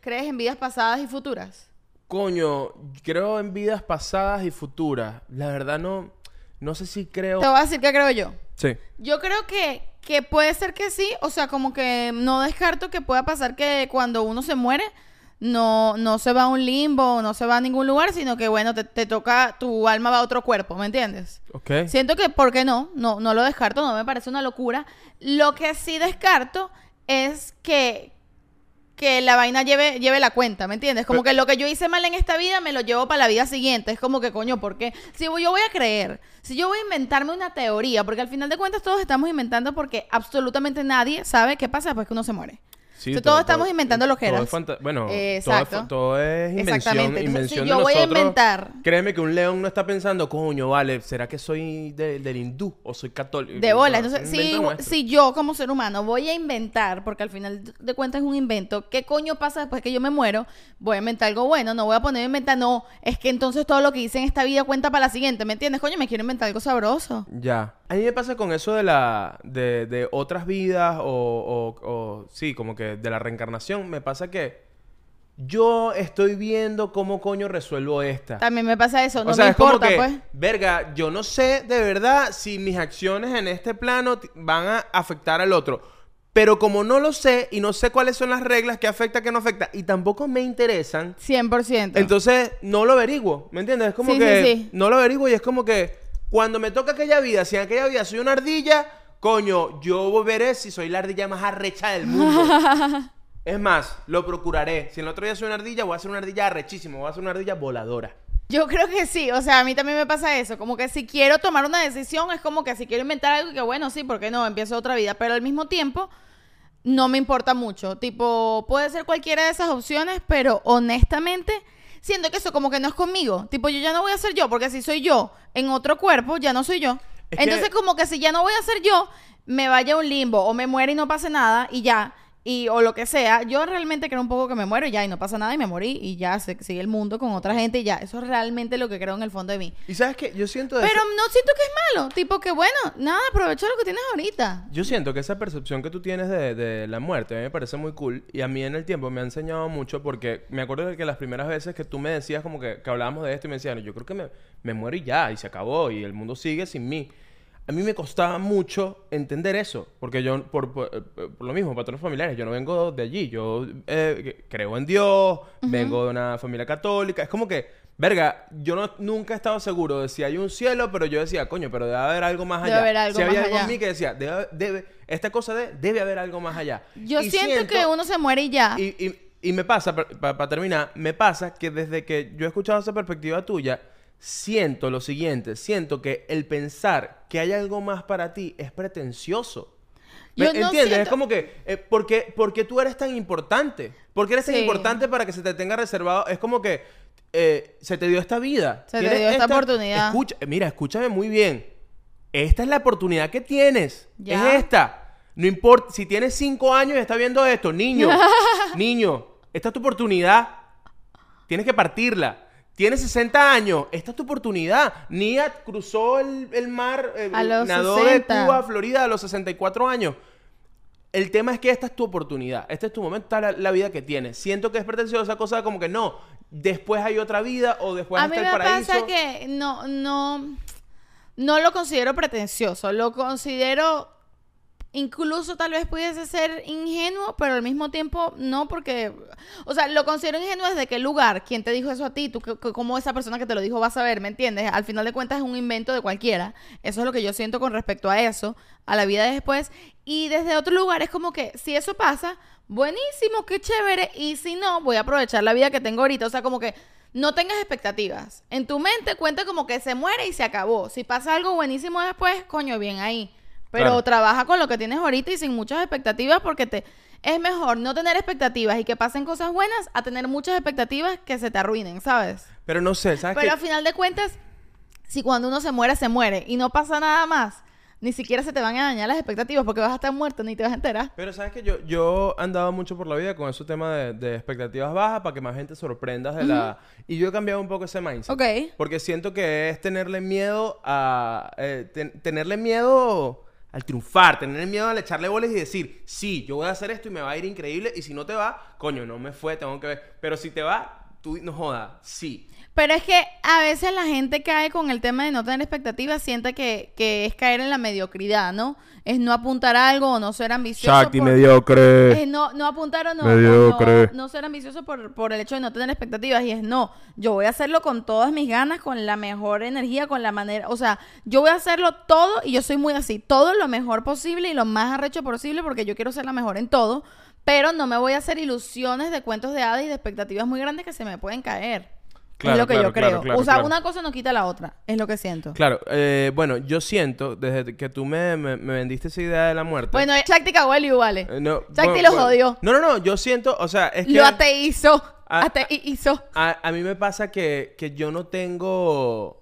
¿Crees en vidas pasadas y futuras? Coño, creo en vidas pasadas y futuras. La verdad no, no sé si creo... Te voy a decir qué creo yo. Sí. Yo creo que, que puede ser que sí, o sea, como que no descarto que pueda pasar que cuando uno se muere, no, no se va a un limbo, no se va a ningún lugar, sino que, bueno, te, te toca, tu alma va a otro cuerpo, ¿me entiendes? Ok. Siento que, ¿por qué no? No, no lo descarto, no me parece una locura. Lo que sí descarto es que, que la vaina lleve, lleve la cuenta, ¿me entiendes? Como Pero- que lo que yo hice mal en esta vida me lo llevo para la vida siguiente. Es como que, coño, ¿por qué? Si yo voy a creer, si yo voy a inventarme una teoría, porque al final de cuentas todos estamos inventando porque absolutamente nadie sabe qué pasa después que uno se muere. Sí, todos estamos inventando todo loqueras. es bueno, Exacto. Todo, es, todo es invención, Exactamente. Entonces, invención si de yo voy a inventar- Créeme que un león no está pensando, coño, vale, ¿será que soy de- del hindú o soy católico? De bola. Entonces, si, yo como ser humano voy a inventar, porque al final de cuentas es un invento, ¿qué coño pasa después que yo me muero? Voy a inventar algo bueno, no voy a ponerme a inventar, no, es que entonces todo lo que hice en esta vida cuenta para la siguiente, ¿me entiendes? Coño, me quiero inventar algo sabroso. Ya. A mí me pasa con eso de la de, de otras vidas o, o- o, sí, como que de la reencarnación. Me pasa que yo estoy viendo cómo coño resuelvo esta. También me pasa eso, no o sea, me es como importa, que, pues. verga, yo no sé de verdad si mis acciones en este plano van a afectar al otro. Pero como no lo sé y no sé cuáles son las reglas que afecta, que no afecta, y tampoco me interesan, 100%. entonces no lo averiguo, ¿me entiendes? Es como Sí, que sí, sí. no lo averiguo y es como que cuando me toca aquella vida, si en aquella vida soy una ardilla, coño, yo veré si soy la ardilla más arrecha del mundo. es más, lo procuraré. Si en el otro día soy una ardilla, voy a ser una ardilla arrechísima, voy a ser una ardilla voladora. Yo creo que sí, o sea, a mí también me pasa eso, como que si quiero tomar una decisión es como que si quiero inventar algo que bueno, sí, ¿por qué no? Empiezo otra vida, pero al mismo tiempo no me importa mucho, tipo, puede ser cualquiera de esas opciones, pero honestamente siento que eso como que no es conmigo, tipo, yo ya no voy a ser yo, porque si soy yo en otro cuerpo, ya no soy yo. Es que- Entonces como que si ya no voy a ser yo, me vaya a un limbo o me muere y no pase nada y ya. Y, o lo que sea, yo realmente creo un poco que me muero y ya, y no pasa nada y me morí y ya, se, sigue el mundo con otra gente y ya. Eso es realmente lo que creo en el fondo de mí. Y sabes que yo siento de Pero esa- no siento que es malo. Tipo que bueno, nada, aprovecha lo que tienes ahorita. Yo siento que esa percepción que tú tienes de, de la muerte a mí me parece muy cool y a mí en el tiempo me ha enseñado mucho porque me acuerdo de que las primeras veces que tú me decías como que, que hablábamos de esto y me decían, yo creo que me, me muero y ya, y se acabó y el mundo sigue sin mí. A mí me costaba mucho entender eso, porque yo, por, por- eh, por lo mismo, patrones familiares, yo no vengo de allí, yo eh, creo en Dios, vengo de una familia católica, es como que, verga, yo no, nunca he estado seguro de si hay un cielo, pero yo decía, coño, pero debe haber algo más Debe allá. haber algo si había más algo en allá. mí que decía, debe, debe- esta cosa de, debe haber algo más allá. Yo siento, que uno se muere y ya. Y, y- y me pasa, para terminar, me pasa que desde que yo he escuchado esa perspectiva tuya, siento lo siguiente, siento que el pensar que hay algo más para ti es pretencioso. ¿Me Yo no entiendes? siento- Es como que, eh, ¿por, qué, por qué tú eres tan importante? ¿Por qué eres tan Sí. importante para que se te tenga reservado? Es como que eh, se te dio esta vida. Se te dio esta oportunidad. Escucha, mira, escúchame muy bien. Esta es la oportunidad que tienes. Ya. Es esta. No importa, si tienes cinco años y estás viendo esto, niño, niño, esta es tu oportunidad. Tienes que partirla. Tienes 60 años, esta es tu oportunidad. Nia cruzó el, el mar, eh, A los nadó 60. de Cuba a Florida a los 64 años. El tema es que esta es tu oportunidad, este es tu momento, esta es la, la vida que tienes. Siento que es pretenciosa cosa como que no, después hay otra vida o después a mí está me el paraíso. pasa que no, no, no lo considero pretencioso, lo considero incluso tal vez pudiese ser ingenuo, pero al mismo tiempo no porque, o sea, lo considero ingenuo desde qué lugar, quién te dijo eso a ti, tú cómo esa persona que te lo dijo va a saber, ¿me entiendes? Al final de cuentas es un invento de cualquiera, eso es lo que yo siento con respecto a eso, a la vida de después, y desde otro lugar es como que si eso pasa, buenísimo, qué chévere, y si no, voy a aprovechar la vida que tengo ahorita, o sea, como que no tengas expectativas. En tu mente cuenta como que se muere y se acabó. Si pasa algo buenísimo después, coño, bien ahí. Pero Claro. trabaja con lo que tienes ahorita y sin muchas expectativas porque te es mejor no tener expectativas y que pasen cosas buenas a tener muchas expectativas que se te arruinen, ¿sabes? Pero no sé, ¿sabes Pero qué? al final de cuentas, si cuando uno se muere, se muere y no pasa nada más, ni siquiera se te van a dañar las expectativas porque vas a estar muerto ni te vas a enterar. Pero sabes que yo, yo andaba mucho por la vida con ese tema de, de expectativas bajas para que más gente sorprendas de la... Y yo he cambiado un poco ese mindset. Ok. Porque siento que es tenerle miedo a... eh, ten- tenerle miedo al triunfar, tenerle miedo al echarle bolas y decir, sí, yo voy a hacer esto y me va a ir increíble. Y si no te va, coño, no me fue, tengo que ver. Pero si te va, tú no jodas, sí. Pero es que a veces la gente cae con el tema de no tener expectativas, siente que, que es caer en la mediocridad, ¿no? Es no apuntar a algo o no ser ambicioso. por- mediocre. Es no, no apuntar o no, Mediocre. no, no ser ambicioso por, por el hecho de no tener expectativas. Y es no, yo voy a hacerlo con todas mis ganas, con la mejor energía, con la manera. O sea, yo voy a hacerlo todo y yo soy muy así. Todo lo mejor posible y lo más arrecho posible porque yo quiero ser la mejor en todo. Pero no me voy a hacer ilusiones de cuentos de hadas y de expectativas muy grandes que se me pueden caer. Claro, es lo que claro, yo creo. claro, o sea, una cosa no quita la otra. Es lo que siento. Claro, eh, bueno, yo siento, desde que tú me, me- me vendiste esa idea de la muerte... Bueno, Shakti cagó el vale. eh, no, Shakti bueno, lo bueno. jodió. No, no, no, yo siento, o sea, es que... Lo ateizó. Ateizó. A, a mí me pasa que, que yo no tengo.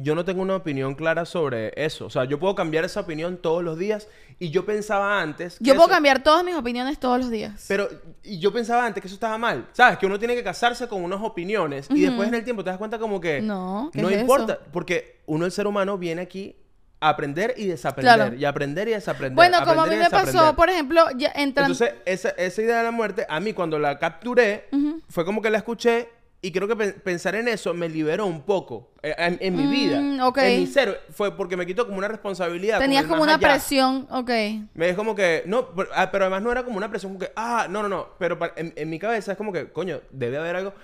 Yo no tengo una opinión clara sobre eso. O sea, yo puedo cambiar esa opinión todos los días. Y yo pensaba antes. que Yo puedo eso- cambiar todas mis opiniones todos los días. Pero, y yo pensaba antes que eso estaba mal. ¿Sabes? Que uno tiene que casarse con unas opiniones. Y después en el tiempo te das cuenta como que. No, ¿qué No es importa. eso? Porque uno, el ser humano, viene aquí a aprender y desaprender. Claro. Y aprender y desaprender. Bueno, como a mí me pasó, por ejemplo, ya entrando... Entonces, esa, esa idea de la muerte, a mí cuando la capturé, fue como que la escuché y creo que pe- pensar en eso me liberó un poco eh, en, en mi Mm, vida. ok. En mi ser. Fue porque me quitó como una responsabilidad. Tenías como una allá. presión, ok. Me dejó como que, no, pero, ah, pero además no era como una presión como que, ah, no, no, no, pero pa- en, en mi cabeza es como que, coño, debe haber algo.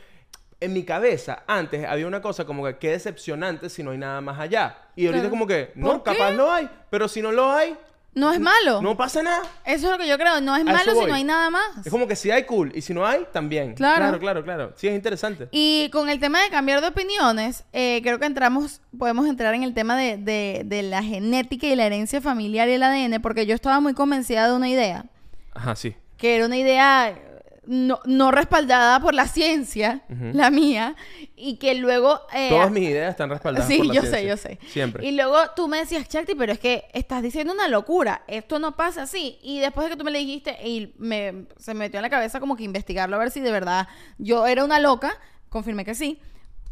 En mi cabeza, antes había una cosa como que, qué decepcionante si no hay nada más allá. Y ahorita Claro. es como que, no, capaz no hay, pero si no lo hay, No es malo. no pasa nada. Eso es lo que yo creo. No es A malo si voy. no hay nada más. Es como que si hay cool y si no hay, también. Claro. Claro, claro, claro. Sí, es interesante. Y con el tema de cambiar de opiniones, eh, creo que entramos, podemos entrar en el tema de, de- de la genética y la herencia familiar y el ADN, porque yo estaba muy convencida de una idea, Ajá, sí. que era una idea no, no respaldada por la ciencia, la mía, y que luego... eh, Todas mis ideas están respaldadas Sí, por la yo ciencia. sé, yo sé. Siempre. Y luego tú me decías, Chakti, pero es que estás diciendo una locura. Esto no pasa así. Y después de que tú me lo dijiste, y me, se me metió en la cabeza como que investigarlo a ver si de verdad yo era una loca. Confirmé que sí.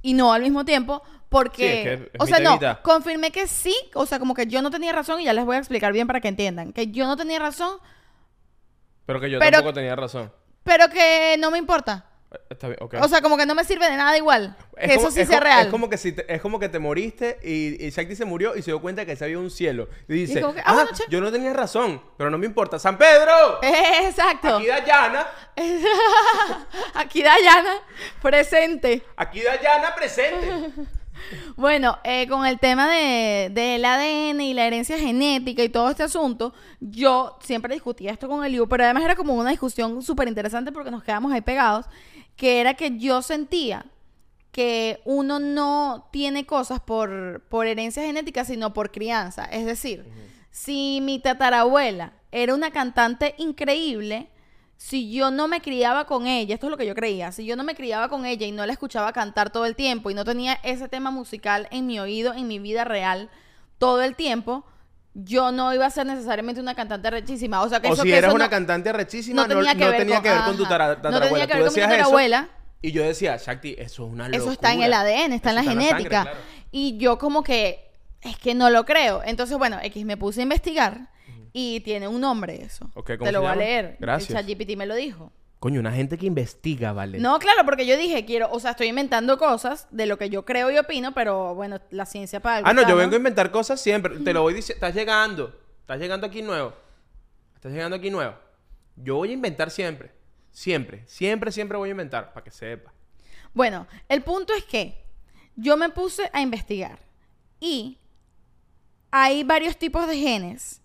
Y no al mismo tiempo. Porque, Sí, es que es o sea, no, confirmé que sí, o sea, como que yo no tenía razón y ya les voy a explicar bien para que entiendan, que yo no tenía razón, Pero que yo Pero- tampoco tenía razón. Pero que no me importa. Eh, Está bien, ok. O sea, como que no me sirve de nada igual. Es que como- eso sí es sea como- real. Es como que si te, es como que te moriste y, y Shakti se murió y se dio cuenta que se había un cielo. Y dice, que, ah, ah, bueno, che". yo no tenía razón, pero no me importa. ¡San Pedro! Exacto. Aquí Dayana, Aquí Dayana, presente. aquí Dayana presente. Bueno, eh, con el tema de, del ADN y la herencia genética y todo este asunto, yo siempre discutía esto con Eliu, pero además era como una discusión súper interesante porque nos quedamos ahí pegados, que era que yo sentía que uno no tiene cosas por, por herencia genética, sino por crianza. Es decir, si mi tatarabuela era una cantante increíble, si yo no me criaba con ella, esto es lo que yo creía, si yo no me criaba con ella y no la escuchaba cantar todo el tiempo y no tenía ese tema musical en mi oído, en mi vida real, todo el tiempo, yo no iba a ser necesariamente una cantante rechísima. O sea, que o eso, si que eras eso una no- cantante rechísima, no no, tenía que no ver tenía con, que ver con tu No tatarabuela. tenía que Tú ver con mi tatarabuela. Y yo decía, Shakti, eso es una locura. Eso está en el ADN, está en la sangre, genética. claro. Y yo como que, es que no lo creo. Entonces, bueno, X me puse a investigar y tiene un nombre eso. Ok, ¿cómo Te lo se voy a leer. Gracias. El ChatGPT me lo dijo. Coño, una gente que investiga, ¿vale? No, claro, porque yo dije, quiero, o sea, estoy inventando cosas de lo que yo creo y opino, pero bueno, la ciencia para algo Ah, no, está, yo vengo a inventar cosas siempre. Te lo voy diciendo. Estás llegando. Estás llegando aquí nuevo. Estás llegando aquí nuevo. Yo voy a inventar siempre. Siempre. Siempre, siempre voy a inventar. Para que sepa. Bueno, el punto es que yo me puse a investigar y hay varios tipos de genes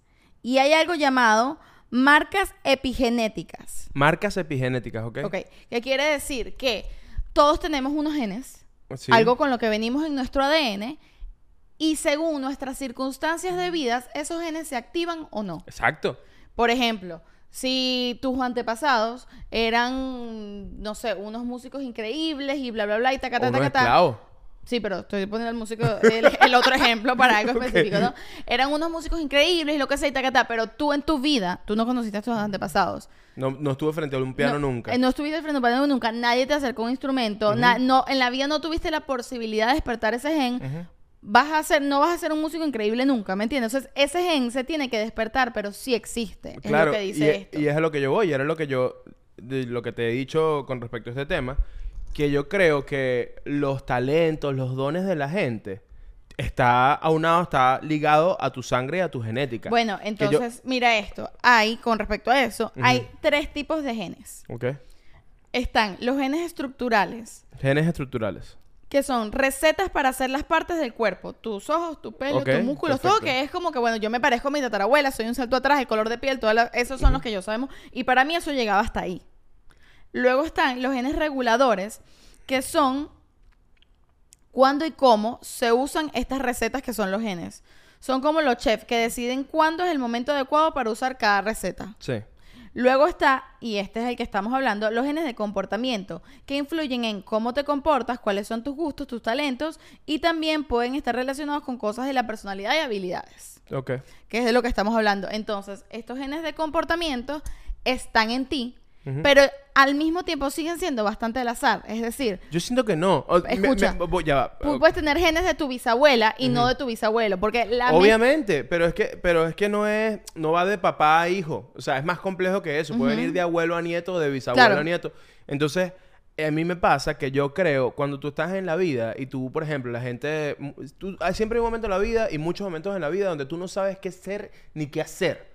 y hay algo llamado marcas epigenéticas. Marcas epigenéticas, ¿ok? Ok, que quiere decir que todos tenemos unos genes, Sí. algo con lo que venimos en nuestro ADN y según nuestras circunstancias de vida, esos genes se activan o no. Exacto. Por ejemplo, si tus antepasados eran, no sé, unos músicos increíbles y bla, bla, bla, y taca, taca, taca. Sí, pero estoy poniendo el músico, el, el otro ejemplo para algo específico, ¿no? Eran unos músicos increíbles y lo que sea, y taca, taca, pero tú en tu vida, tú no conociste a tus antepasados. No, no estuve frente a un piano no, nunca. eh, No estuviste frente a un piano nunca, nadie te acercó a un instrumento, na- no, en la vida no tuviste la posibilidad de despertar ese gen. Vas a ser, no vas a ser un músico increíble nunca, ¿me entiendes? Entonces, ese gen se tiene que despertar, pero sí existe. Es Claro, lo que dice y, es- esto. y es a lo que yo voy, y era lo que yo, lo que te he dicho con respecto a este tema, que yo creo que los talentos, los dones de la gente, está aunado, está ligado a tu sangre y a tu genética. Bueno, yo- entonces, mira esto. Hay, con respecto a eso, hay tres tipos de genes. Ok. Están los genes estructurales, Genes estructurales. que son recetas para hacer las partes del cuerpo. Tus ojos, tu pelo, tus músculos, todo perfecto. que es como que, bueno, yo me parezco a mi tatarabuela, soy un salto atrás, el color de piel, todas las- esos son los que yo sabemos. Y para mí eso llegaba hasta ahí. Luego están los genes reguladores, que son cuándo y cómo se usan estas recetas que son los genes. Son como los chefs que deciden cuándo es el momento adecuado para usar cada receta. Sí. Luego está, y este es el que estamos hablando, los genes de comportamiento, que influyen en cómo te comportas, cuáles son tus gustos, tus talentos, y también pueden estar relacionados con cosas de la personalidad y habilidades, Ok. que es de lo que estamos hablando. Entonces, estos genes de comportamiento están en ti, pero al mismo tiempo siguen siendo bastante al azar. Es decir, Yo siento que no. O- Escucha. me- voy- ya va. tú puedes tener genes de tu bisabuela y no de tu bisabuelo, porque la Obviamente, pero es que, pero es que no es, no va de papá a hijo. O sea, es más complejo que eso. Puede venir de abuelo a nieto, de bisabuelo Claro. a nieto. Entonces, a mí me pasa que yo creo, cuando tú estás en la vida y tú, por ejemplo, la gente, tú- hay siempre un momento en la vida y muchos momentos en la vida donde tú no sabes qué ser ni qué hacer.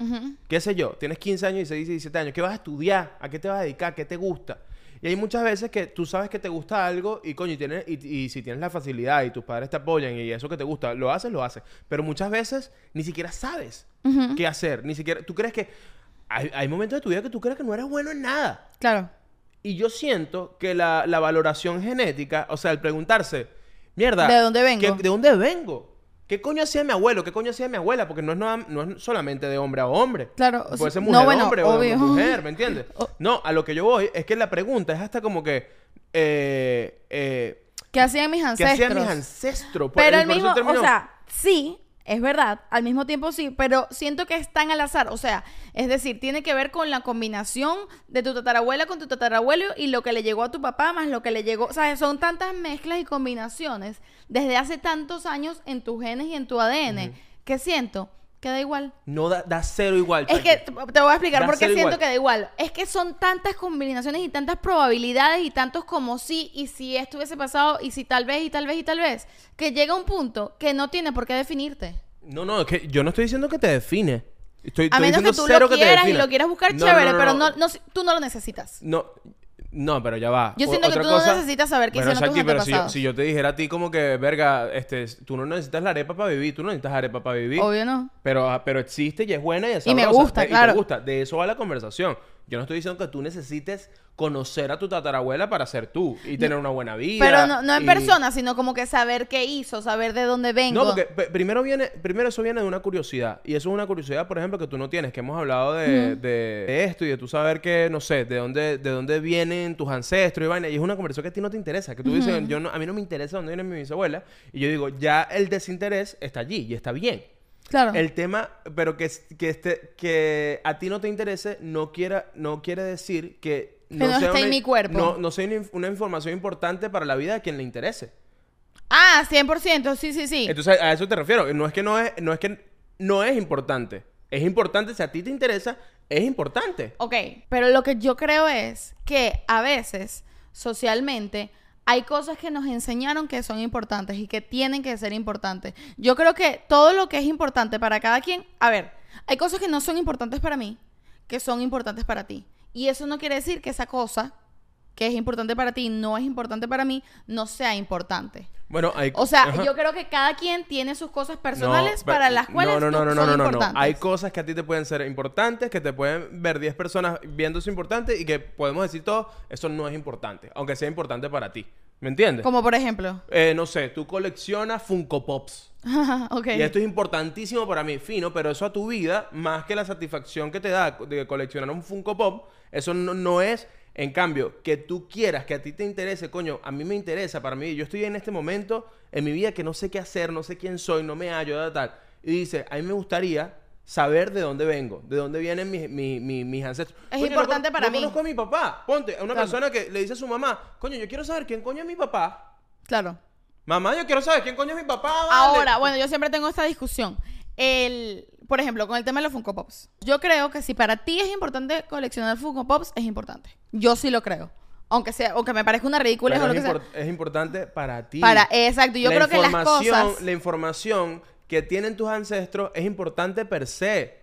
¿Qué sé yo? Tienes 15 años, 16, 17 años. ¿Qué vas a estudiar? ¿A qué te vas a dedicar? ¿Qué te gusta? Y hay muchas veces que tú sabes que te gusta algo y coño, y, tienes, y, y si tienes la facilidad y tus padres te apoyan y eso que te gusta, lo haces, lo haces. Pero muchas veces ni siquiera sabes qué hacer. Ni siquiera... Tú crees que... Hay, hay momentos de tu vida que tú crees que no eres bueno en nada. Claro. Y yo siento que la, la valoración genética, o sea, el preguntarse, mierda, ¿De dónde vengo? ¿qué- ¿de dónde vengo? ¿Qué coño hacía mi abuelo? ¿Qué coño hacía mi abuela? Porque no es, no, no es solamente de hombre a hombre. Claro, Puede ser No, mujer a bueno, hombre o obvio. mujer, ¿me entiendes? O- No, a lo que yo voy es que la pregunta es hasta como que... Eh, eh, ¿Qué hacían mis ¿Qué ancestros? hacían mis ancestros? Pero al eso mismo, o sea, sí, es verdad, al mismo tiempo sí, pero siento que es tan al azar, o sea, es decir, tiene que ver con la combinación de tu tatarabuela con tu tatarabuelo y lo que le llegó a tu papá más lo que le llegó, o sea, son tantas mezclas y combinaciones desde hace tantos años en tus genes y en tu ADN que siento que da igual. No da, da cero igual. Es que te voy a explicar Da por qué siento igual. que da igual. Es que son tantas combinaciones y tantas probabilidades y tantos como sí y si esto hubiese pasado y si tal vez y tal vez y tal vez, que llega un punto que no tiene por qué definirte. No, no, es que yo no estoy diciendo que te define. Estoy, A estoy menos que tú lo quieras y lo quieras buscar No, chévere, no, no, pero no. no, no, tú no lo necesitas. No, no, pero ya va. Yo O- siento que otra tú no necesitas saber qué Bueno, hicieron tus pero si yo, si yo te dijera a ti como que, verga, este, tú no necesitas la arepa para vivir, tú no necesitas arepa para vivir. Obvio no. Pero, ah, pero existe y es buena y es Y me sabrosa. gusta, Te- y claro. te gusta. De eso va la conversación. Yo no estoy diciendo que tú necesites conocer a tu tatarabuela para ser tú y tener una buena vida. Pero no, no en y- persona, sino como que saber qué hizo, saber de dónde vengo. No, porque primero viene, primero eso viene de una curiosidad. Y eso es una curiosidad, por ejemplo, que tú no tienes, que hemos hablado de, de- de esto y de tú saber que, no sé, de dónde, de dónde vienen tus ancestros y vaina. Y es una conversación que a ti no te interesa. Que tú dices, yo no, a mí no me interesa dónde viene mi bisabuela. Y yo digo, ya el desinterés está allí y está bien. Claro. El tema, pero que, que, este, que a ti no te interese, no, quiera, no quiere decir que no está sea en una- mi cuerpo. No, no sea una información importante para la vida de quien le interese. Ah, 100%, sí, sí, sí. Entonces, a eso te refiero. No es que no es, no es que no es importante. Es importante, si a ti te interesa, es importante. Ok, pero lo que yo creo es que a veces, socialmente, hay cosas que nos enseñaron que son importantes y que tienen que ser importantes. Yo creo que todo lo que es importante para cada quien, a ver, hay cosas que no son importantes para mí, que son importantes para ti. Y eso no quiere decir que esa cosa que es importante para ti no es importante para mí, no sea importante. Bueno, hay... O sea, Ajá. yo creo que cada quien tiene sus cosas No, personales pero- para las cuales no, no, no, no, no, son no, no, no. importantes. Hay cosas que a ti te pueden ser importantes, que te pueden ver 10 personas viendo eso importante y que podemos decir todo, eso no es importante, aunque sea importante para ti. ¿Me entiendes? Como por ejemplo. Eh, no sé, tú coleccionas Funko Pops. ok. Y esto es importantísimo para mí, fino, pero eso a tu vida, más que la satisfacción que te da de coleccionar un Funko Pop, eso no, no es, en cambio, que tú quieras, que a ti te interese, coño, a mí me interesa, para mí, yo estoy en este momento en mi vida que no sé qué hacer, no sé quién soy, no me hallo, tal, tal. Y dice, a mí me gustaría saber de dónde vengo, de dónde vienen mis, mi- mi- mis ancestros. Es Coño, importante para no mí. conozco a mi papá. Ponte, a una Claro. persona que le dice a su mamá, coño, yo quiero saber quién coño es mi papá. Claro. Mamá, yo quiero saber quién coño es mi papá. vale". Ahora, bueno, yo siempre tengo esta discusión. El, por ejemplo, con el tema de los Funko Pops. Yo creo que si para ti es importante coleccionar Funko Pops, es importante. Yo sí lo creo. Aunque sea, aunque me parezca una ridícula o lo es, que sea. es importante para ti. Para, exacto. Yo La creo que las cosas. La información que tienen tus ancestros es importante per se.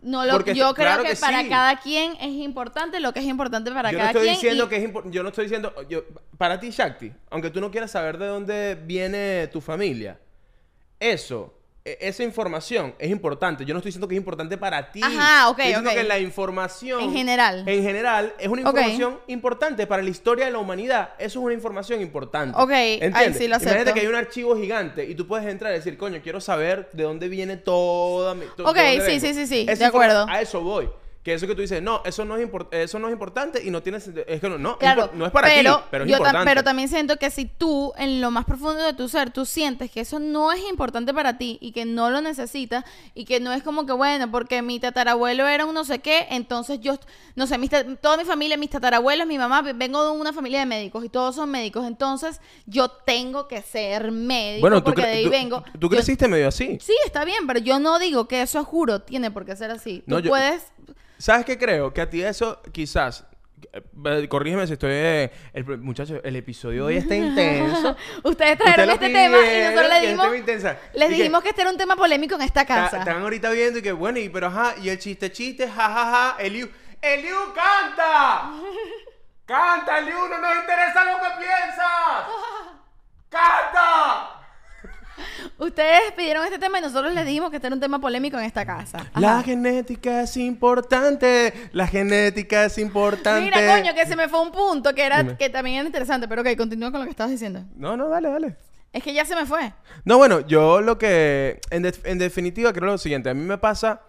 No, lo, porque yo creo claro que, que para sí. cada quien es importante lo que es importante para yo no cada estoy quien. diciendo y- que es yo no estoy diciendo yo- para ti Shakti, aunque tú no quieras saber de dónde viene tu familia, eso esa información es importante. Yo no estoy diciendo que es importante para ti. Ajá, ok, Estoy diciendo ok. que la información. En general. En general, es una información importante para la historia de la humanidad. Eso es una información importante. Ok, ahí ¿Entiendes? sí lo Imagínate acepto. que hay un archivo gigante y tú puedes entrar y decir, coño, quiero saber de dónde viene toda mi. to- Ok, sí, vengo". sí, sí, sí, de acuerdo. A eso voy. Que eso que tú dices, no, eso no es, eso no es importante y no tiene sentido. Es que no, no, Claro, no es para pero, ti, pero es yo ta- importante. pero también siento que si tú, en lo más profundo de tu ser, tú sientes que eso no es importante para ti y que no lo necesitas y que no es como que, bueno, porque mi tatarabuelo era un no sé qué, entonces yo, no sé, mis toda mi familia, mis tatarabuelos, mi mamá, vengo de una familia de médicos y todos son médicos, entonces yo tengo que ser médico bueno, porque de ahí tú- vengo. tú Yo- creciste medio así. Sí, está bien, pero yo no digo que eso, juro, tiene por qué ser así. Tú No, yo- puedes... ¿Sabes qué creo? Que a ti eso quizás... eh, Corrígeme si estoy... eh, el, muchacho, el episodio hoy está intenso. Ustedes trajeron Ustedes este tema y nosotros que le es dimos... intensa. Les que- dijimos que este era un tema polémico en esta Ta- casa. Están ahorita viendo y que bueno, y pero ajá, y el chiste, chiste, jajaja, Eliu. ¡Eliu canta! ¡Canta, Eliu! ¡No nos interesa lo que piensas! ¡Canta! Ustedes pidieron este tema y nosotros les dijimos que este era un tema polémico en esta casa. Ajá. La genética es importante. La genética es importante. Mira, coño, que se me fue un punto que era Dime. que también era interesante, pero ok, continúa con lo que estabas diciendo. No, no, dale, dale. Es que ya se me fue. No, bueno, yo lo que. En, de- en definitiva, creo lo siguiente. A mí me pasa.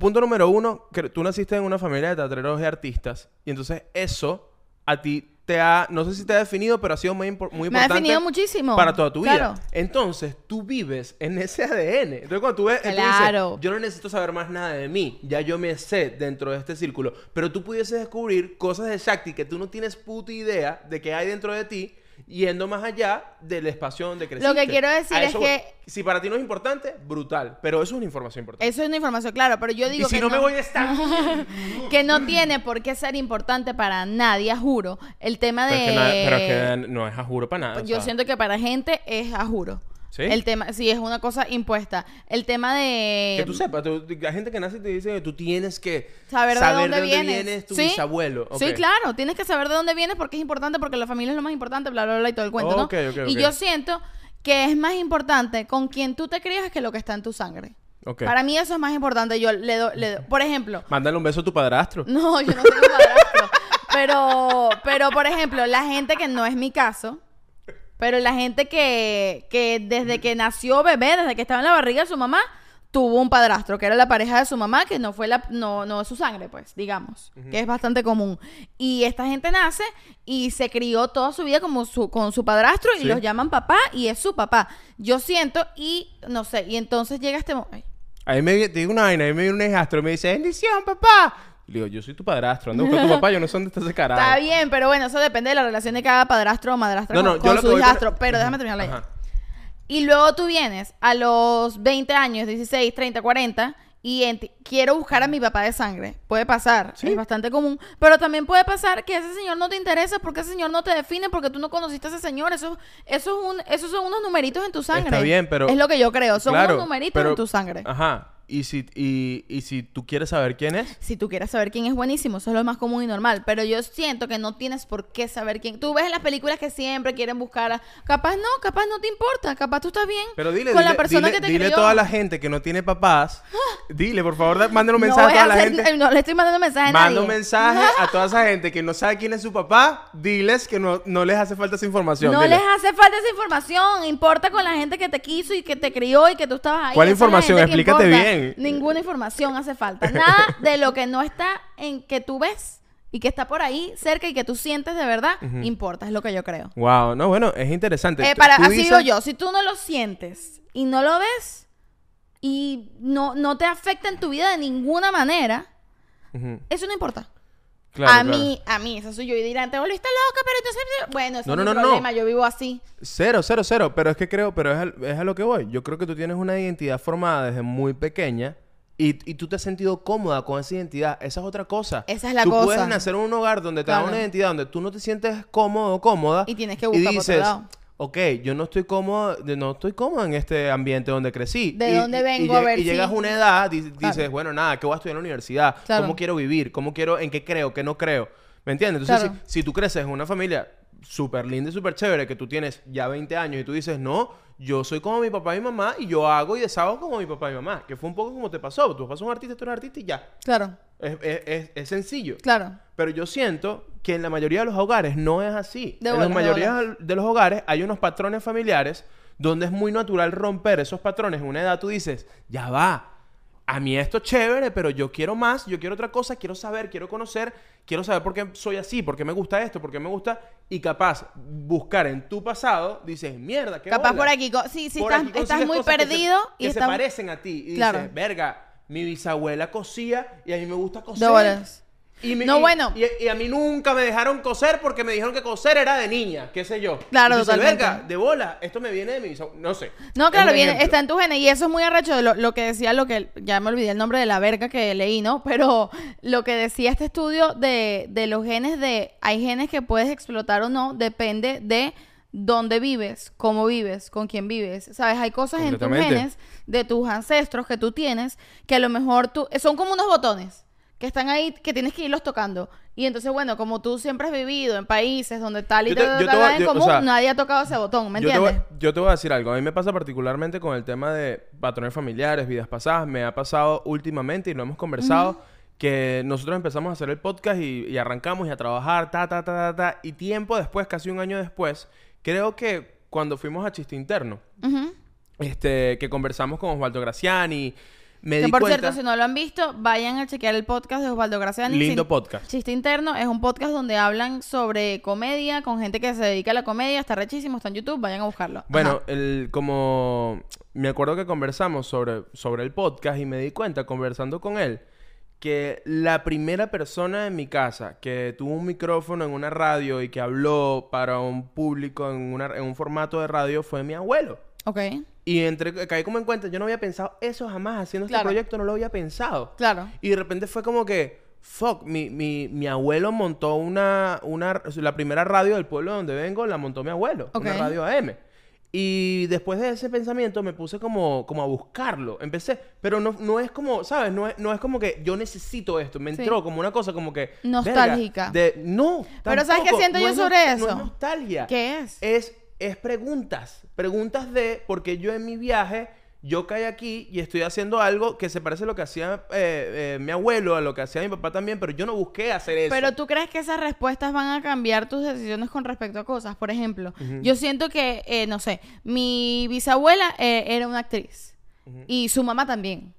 Punto número uno, que tú naciste en una familia de teatreros y artistas. Y entonces eso a ti te ha. No sé si te ha definido, pero ha sido muy, impor- muy Me ha importante. definido muchísimo. Para toda tu Claro. vida. Entonces, tú vives en ese ADN. Entonces, cuando tú ves. tú dices, Claro. yo no necesito saber más nada de mí. Ya yo me sé dentro de este círculo. Pero tú pudieses descubrir cosas de Shakti que tú no tienes puta idea de que hay dentro de ti. Yendo más allá del espacio donde creciste. Lo que quiero decir A es voy. que- Si para ti no es importante, brutal. Pero eso es una información importante. Eso es una información, claro, pero yo digo y si que no, me voy a estar... que no tiene por qué ser importante para nadie, juro. El tema de pero, es que no, pero es que no es a juro para nada. o Yo sea. siento que para gente es a juro. ¿Sí? El tema, sí, es una cosa impuesta. El tema de Que tú sepas, tú- la gente que nace te dice que tú tienes que saber de dónde, vienes. vienes tu ¿Sí? bisabuelo. Sí, claro, tienes que saber de dónde vienes porque es importante, porque la familia es lo más importante, bla, bla, bla, y todo el cuento, ¿no? Ok, ok, Y yo siento que es más importante con quien tú te crías que lo que está en tu sangre. Para mí eso es más importante. Yo le doy, le doy- por ejemplo, Mándale un beso a tu padrastro. no, yo no tengo padrastro. pero, pero, por ejemplo, la gente que no es mi caso, pero la gente que, que desde que nació bebé, desde que estaba en la barriga de su mamá, tuvo un padrastro, que era la pareja de su mamá, que no fue la, no, no es su sangre, pues, digamos, que es bastante común. Y esta gente nace y se crió toda su vida como su, con su padrastro y Sí. los llaman papá y es su papá. Yo siento y no sé, y entonces llega este momento. A mí me te digo una vaina, a mí me viene un hijastro y me dice, bendición, papá. Le digo, yo soy tu padrastro, ando a buscar a tu papá, yo no sé dónde está ese carajo. Está bien, pero bueno, eso depende de la relación de cada padrastro o madrastra No, no, con, yo con su hijastro. Pero déjame terminar la idea. Y luego tú vienes a los 20 años, 16, 30, 40 y quiero buscar a mi papá de sangre. Puede pasar, Sí. es bastante común. Pero también puede pasar que ese señor no te interesa porque ese señor no te define porque tú no conociste a ese señor. Eso, eso es un, esos son unos numeritos en tu sangre. Está bien, pero- Es lo que yo creo. Son Claro, unos numeritos pero- en tu sangre. Ajá. Y si, y, y si tú quieres saber quién es, Si tú quieres saber quién es buenísimo, eso es lo más común y normal. Pero yo siento que no tienes por qué saber quién. Tú ves en las películas que siempre quieren buscar a... Capaz no, capaz no te importa. Capaz tú estás bien pero dile, con dile, la persona dile, que te dile a toda la gente que no tiene papás, dile, por favor, da- manden un mensaje a a toda la hacer- gente. No le estoy mandando mensaje a Manda nadie. un mensaje a toda esa gente que no sabe quién es su papá, diles que no, no les hace falta esa información. No dile. les hace falta esa información. Importa con la gente que te quiso y que te crió y que tú estabas ahí. ¿Cuál información? Explícate importa. Bien. Ninguna información hace falta. Nada de lo que no está en que tú ves y que está por ahí cerca y que tú sientes de verdad importa. Es lo que yo creo. Wow, no, bueno, es interesante. Eh, para, así dices- digo yo, si tú no lo sientes y no lo ves y no, no te afecta en tu vida de ninguna manera, Ujú, eso no importa. Claro, a claro. mí, a mí, eso soy yo y dirán, te volviste loca, pero entonces, bueno, eso No, no, es no, mi problema, yo vivo así. Cero, cero, cero. Pero es que creo, pero es, al- es a lo que voy. Yo creo que tú tienes una identidad formada desde muy pequeña y, y tú te has sentido cómoda con esa identidad. Esa es otra cosa. Esa es la tú cosa. puedes nacer en un hogar donde te da una identidad donde tú no te sientes cómodo o cómoda. Y tienes que buscar por otro dices, lado. Ok, yo no estoy cómodo, no estoy cómodo en este ambiente donde crecí. ¿De Y- dónde vengo? Y, A ver y llegas si- a una edad, di- dices, Claro. bueno, nada, ¿qué voy a estudiar en la universidad? Claro. ¿Cómo quiero vivir? ¿Cómo quiero, en qué creo, qué no creo? ¿Me entiendes? Entonces, Claro. si, si tú creces en una familia súper linda y súper chévere, que tú tienes ya 20 años y tú dices, no, yo soy como mi papá y mi mamá y yo hago y deshago como mi papá y mi mamá, que fue un poco como te pasó. Tu papá es un artista, tú eres artista y ya. Claro, Es, es- es- es sencillo. claro. Pero yo siento que en la mayoría de los hogares no es así. De en bolas, la de mayoría de los hogares hay unos patrones familiares donde es muy natural romper esos patrones. En una edad tú dices, ya va, a mí esto es chévere, pero yo quiero más, yo quiero otra cosa, quiero saber, quiero conocer, quiero saber por qué soy así, por qué me gusta esto, por qué me gusta. Y capaz, buscar en tu pasado, dices, mierda, qué Capaz bola". por aquí, sí, sí, Por estás, aquí estás muy cosas que se- perdido que y se parecen a ti. Y Claro. dices, verga, mi bisabuela cosía y a mí me gusta coser. Y No, y- bueno. Y, y a mí nunca me dejaron coser porque me dijeron que coser era de niña, qué sé yo. Claro, totalmente. verga, de bola, esto me viene de mi. No sé. No, claro, viene, está en tu genes y eso es muy arrecho de lo, lo que decía, lo que ya me olvidé el nombre de la verga que leí, ¿no? Pero lo que decía este estudio de, de los genes de, hay genes que puedes explotar o no, depende de dónde vives, cómo vives, con quién vives, ¿sabes? Hay cosas en tus genes de tus ancestros que tú tienes que a lo mejor tú, son como unos botones que están ahí, que tienes que irlos tocando. Y entonces, bueno, como tú siempre has vivido en países donde tal y tal, en o común, sea, nadie ha tocado ese botón, ¿me yo te, entiendes? voy, yo te voy a decir algo. A mí me pasa particularmente con el tema de patrones familiares, vidas pasadas. Me ha pasado últimamente y lo hemos conversado. Que nosotros empezamos a hacer el podcast y, y arrancamos y a trabajar, ta, ta, ta, ta, ta. Y tiempo después, casi un año después, creo que cuando fuimos a Chiste Interno, este, que conversamos con Osvaldo Graciani, me Que di por cuenta... cierto, si no lo han visto, vayan a chequear el podcast de Osvaldo Graciani. Lindo podcast. Chiste Interno es un podcast donde hablan sobre comedia con gente que se dedica a la comedia. Está rechísimo, está en YouTube, vayan a buscarlo. Bueno, el, como me acuerdo que conversamos sobre, sobre el podcast y me di cuenta conversando con él que la primera persona en mi casa que tuvo un micrófono en una radio y que habló para un público en, una- en un formato de radio fue mi abuelo. Ok, Y entre, caí como en cuenta, yo no había pensado eso jamás, haciendo Claro. este proyecto no lo había pensado. claro. Y de repente fue como que, fuck, mi, mi, mi abuelo montó una, una, la primera radio del pueblo donde vengo, la montó mi abuelo, una Ok. radio AM. Y después de ese pensamiento me puse como, como a buscarlo. Empecé, pero no, no es como, ¿sabes? No es, no es como que yo necesito esto. Me Sí. entró como una cosa como que... Nostálgica. verga, de, no. Pero ¿sabes qué siento No yo sobre nos- eso? No es nostalgia. ¿Qué es? Es, es preguntas. Preguntas de, porque yo en mi viaje, yo caí aquí y estoy haciendo algo que se parece a lo que hacía eh, eh, mi abuelo, a lo que hacía mi papá también, pero yo no busqué hacer eso. Pero tú crees que esas respuestas van a cambiar tus decisiones con respecto a cosas. Por ejemplo, yo siento que, eh, no sé, mi bisabuela era una actriz y su mamá también.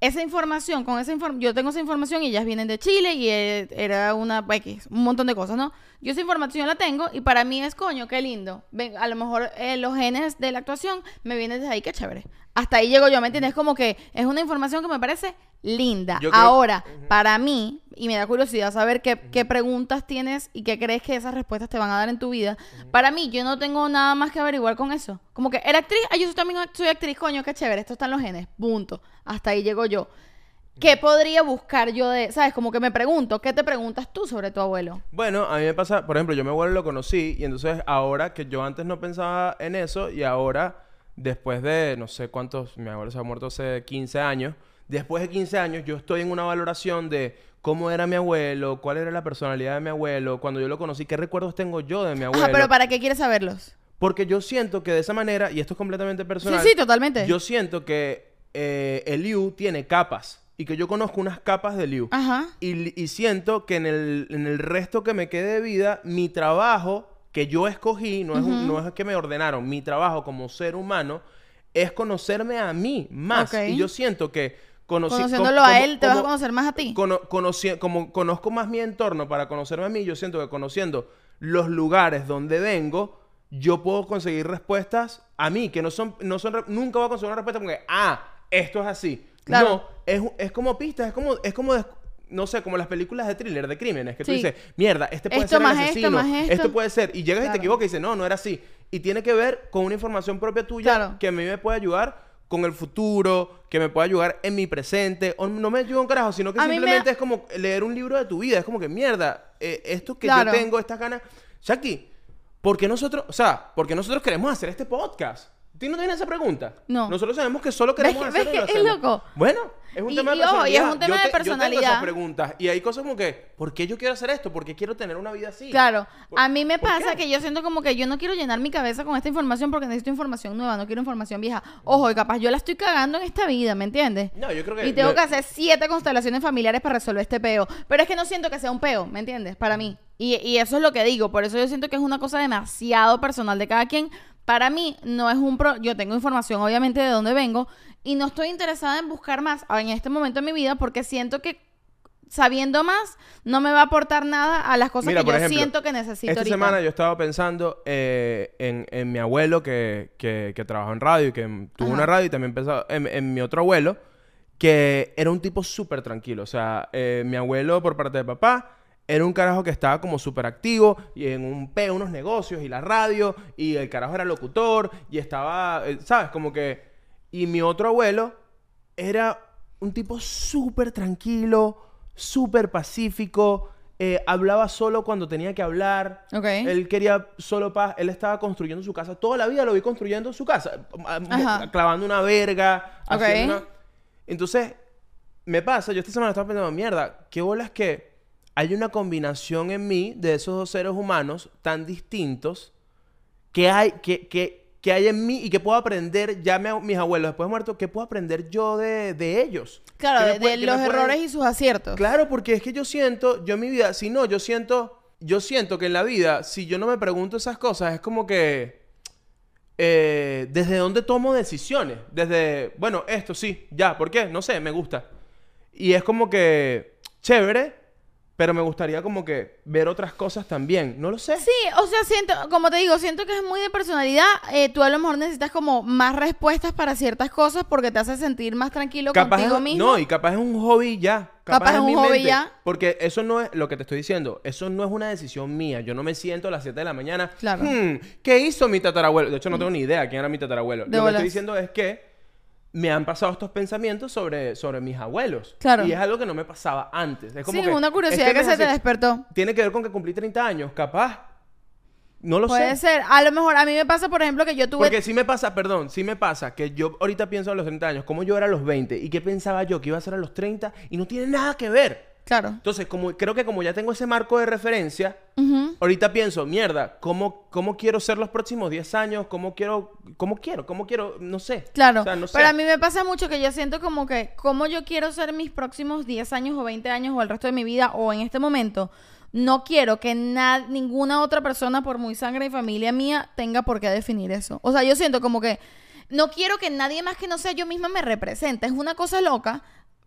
Esa información, con esa información, yo tengo esa información y ellas vienen de Chile y era una X, un montón de cosas, ¿no? Yo esa información la tengo y para mí es coño, qué lindo. Ven, a lo mejor eh, los genes de la actuación me vienen desde ahí, qué chévere. Hasta ahí llego yo, ¿me entiendes? Como que es una información que me parece linda. Creo- Ahora, para mí, y me da curiosidad saber qué, qué preguntas tienes y qué crees que esas respuestas te van a dar en tu vida. Para mí, yo no tengo nada más que averiguar con eso. Como que, ¿era actriz? Ah, yo también soy actriz, coño, qué chévere, esto está en los genes, punto. Hasta ahí llego yo. ¿Qué podría buscar yo de, sabes? Como que me pregunto, ¿qué te preguntas tú sobre tu abuelo? Bueno, a mí me pasa, por ejemplo, yo a mi abuelo lo conocí y entonces ahora que yo antes no pensaba en eso y ahora, después de no sé cuántos, mi abuelo se ha muerto hace 15 años, después de 15 años yo estoy en una valoración de cómo era mi abuelo, cuál era la personalidad de mi abuelo, cuando yo lo conocí, qué recuerdos tengo yo de mi abuelo. Ajá, pero ¿para qué quieres saberlos? Porque yo siento que de esa manera, y esto es completamente personal, Sí, sí, totalmente. yo siento que eh, el Liu tiene capas y que yo conozco unas capas de Liu. Ajá. Y, y siento que en el, en el resto que me quede de vida, mi trabajo que yo escogí, no, es un- no es que me ordenaron, mi trabajo como ser humano es conocerme a mí más. Ok. Y yo siento que conocí- Conociéndolo como- a él, te vas a como- conocer más a ti. cono- conoci- como conozco más mi entorno para conocerme a mí, yo siento que conociendo los lugares donde vengo, yo puedo conseguir respuestas a mí, que no son, no son, re- nunca voy a conseguir una respuesta como que, ah, esto es así. Claro. No, es, es como pistas, es como, es como, no sé, como las películas de thriller, de crímenes, que tú Sí. dices, mierda, este puede Esto ser el más esto, asesino, más esto". puede ser, y llegas y te Claro. equivocas y dices, no, no era así. Y tiene que ver con una información propia tuya Claro. que a mí me puede ayudar con el futuro, que me puede ayudar en mi presente, o no me ayuda un carajo, sino que A me simplemente es como leer un libro de tu vida, es como que mierda, eh, esto que Claro. yo tengo, estas ganas. Shakti, ¿por qué nosotros, o sea, por qué nosotros queremos hacer este podcast? ¿Tú no tienes esa pregunta? No. Nosotros sabemos que solo ¿Ves queremos ves lo que es loco? Bueno, es un Y- tema de y ojo, y es personalidad. un tema Yo de te- Yo tengo personalidad. esas preguntas y hay cosas como que, ¿por qué yo quiero hacer esto? ¿Por qué quiero tener una vida así? Claro, ¿Por- a mí me pasa qué? que yo siento como que yo no quiero llenar mi cabeza con esta información porque necesito información nueva, no quiero información vieja. Ojo, y capaz yo la estoy cagando en esta vida, ¿me entiendes? No, yo creo que... Y tengo que hacer siete constelaciones familiares para resolver este peo. Pero es que no siento que sea un peo, ¿me entiendes? Para mí. Y, y eso es lo que digo. Por eso yo siento que es una cosa demasiado personal de cada quien. Para mí no es un pro... Yo tengo información obviamente de dónde vengo y no estoy interesada en buscar más en este momento de mi vida porque siento que sabiendo más no me va a aportar nada a las cosas Mira, que yo ejemplo, siento que necesito Esta ahorita. semana yo estaba pensando eh, en, en mi abuelo que, que, que trabajó en radio y que tuvo Ajá. una radio y también pensaba en, en mi otro abuelo que era un tipo súper tranquilo. O sea, eh, mi abuelo por parte de papá era un carajo que estaba como súper activo y en un pe unos negocios y la radio y el carajo era locutor y estaba, eh, ¿sabes? Como que... Y mi otro abuelo era un tipo súper tranquilo, súper pacífico, eh, hablaba solo cuando tenía que hablar. Ok. Él quería solo paz. Él estaba construyendo su casa. Toda la vida lo vi construyendo su casa. mo- Ajá. Clavando una verga. Ok. haciendo una- Entonces, me pasa, yo esta semana estaba pensando, mierda, qué bolas que hay una combinación en mí de esos dos seres humanos tan distintos que hay, que, que, que hay en mí y que puedo aprender, ya me- mis abuelos después de muertos, que puedo aprender yo de, de ellos. Claro, ¿Qué me de, puede- de qué los pueden- errores y sus aciertos. Claro, porque es que yo siento, yo en mi vida, si no, yo siento, yo siento que en la vida, si yo no me pregunto esas cosas, es como que, eh, ¿desde dónde tomo decisiones? Desde, bueno, esto sí, ya, ¿por qué? No sé, me gusta. Y es como que, chévere, pero me gustaría como que ver otras cosas también, no lo sé. Sí, o sea, siento, como te digo, siento que es muy de personalidad. Eh, tú a lo mejor necesitas como más respuestas para ciertas cosas porque te hace sentir más tranquilo Capaz contigo es, mismo. no, y capaz es un hobby ya. Capaz es un mi hobby mente. ya. Porque eso no es lo que te estoy diciendo. Eso no es una decisión mía. Yo no me siento a las 7 de la mañana. Claro. "Hmm, ¿Qué hizo mi tatarabuelo? De hecho, no tengo ni idea quién era mi tatarabuelo. De lo que bolas. estoy diciendo es que me han pasado estos pensamientos sobre, sobre mis abuelos. Claro. Y es algo que no me pasaba antes. Es como sí, que una curiosidad este que se te despertó. Tiene que ver con que cumplí 30 años. Capaz. No lo Puede sé. ser. A lo mejor a mí me pasa, por ejemplo, que yo tuve... Porque sí me pasa, perdón, sí me pasa que yo ahorita pienso a los 30 años, cómo yo era a los 20 y qué pensaba yo que iba a ser a los 30 y no tiene nada que ver. Claro. Entonces, como creo que como ya tengo ese marco de referencia, ahorita pienso, mierda, ¿cómo, ¿cómo quiero ser los próximos 10 años? ¿Cómo quiero, cómo quiero, cómo quiero, no sé. Claro, O sea, no sé. pero a mí me pasa mucho que yo siento como que como yo quiero ser mis próximos 10 años o 20 años o el resto de mi vida o en este momento, no quiero que na- ninguna otra persona, por muy sangre y familia mía, tenga por qué definir eso. O sea, yo siento como que no quiero que nadie más que no sea yo misma me represente. Es una cosa loca,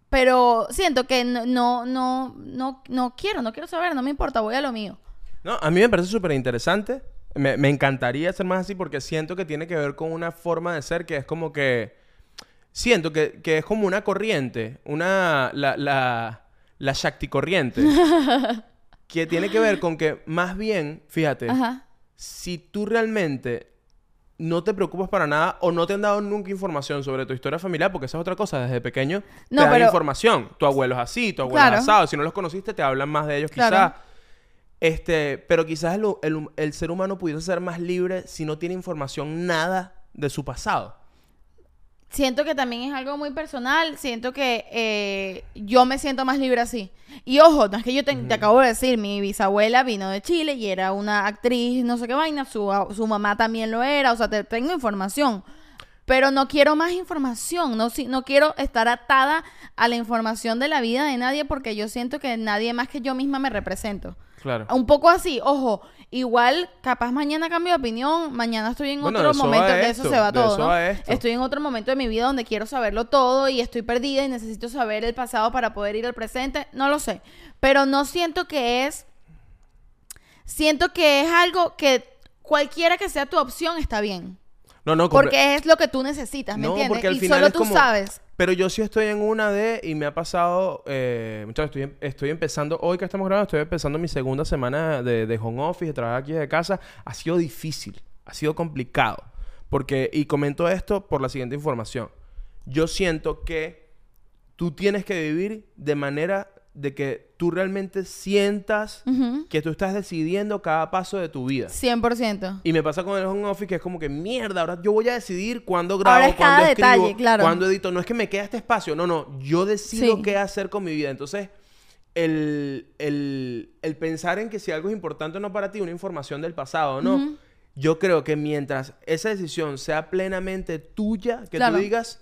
pero siento que no, no, no, no, no quiero, no quiero saber, no me importa, voy a lo mío. No, a mí me parece súper interesante. Me, me encantaría ser más así porque siento que tiene que ver con una forma de ser que es como que siento que, que es como una corriente, una, la, la, la Shakti corriente, que tiene que ver con que más bien, fíjate, Ajá. si tú realmente no te preocupas para nada o no te han dado nunca información sobre tu historia familiar, porque esa es otra cosa, desde pequeño No, te dan pero- información. Tu abuelo es así, tu abuelo Claro. es asado. Si no los conociste, te hablan más de ellos Claro. quizás. Este, pero quizás el, el- el ser humano pudiese ser más libre si no tiene información nada de su pasado. Siento que también es algo muy personal. Siento que eh, yo me siento más libre así. Y ojo, no es que yo te, te acabo de decir, mi bisabuela vino de Chile y era una actriz, no sé qué vaina. Su, su mamá también lo era. O sea, te, tengo información. Pero no quiero más información. No, si- no quiero estar atada a la información de la vida de nadie porque yo siento que nadie más que yo misma me represento. Claro. Un poco así, ojo, igual capaz mañana cambio de opinión, mañana estoy en Bueno, otro de momento, de eso se va todo. Estoy en otro momento de mi vida donde quiero saberlo todo y estoy perdida y necesito saber el pasado para poder ir al presente, no lo sé, pero no siento que es siento que es algo que cualquiera que sea tu opción está bien, No, no, compre- porque es lo que tú necesitas, ¿me No, entiendes? porque al y final solo tú como- sabes. Pero yo sí estoy en una de, y me ha pasado, eh, muchachos, estoy, estoy empezando, hoy que estamos grabando, estoy empezando mi segunda semana de, de home office, de trabajar aquí de casa. Ha sido difícil, ha sido complicado. Porque, y comento esto por la siguiente información. Yo siento que tú tienes que vivir de manera de que tú realmente sientas que tú estás decidiendo cada paso de tu vida. 100%. Y me pasa con el home office que es como que mierda, ahora yo voy a decidir cuándo grabo, Ahora es cuándo cada escribo, detalle, claro. cuándo edito. No es que me quede este espacio, no, no. Yo decido Sí. qué hacer con mi vida. Entonces, el, el- el pensar en que si algo es importante o no para ti, una información del pasado, ¿no? Yo creo que mientras esa decisión sea plenamente tuya, que Claro. tú digas,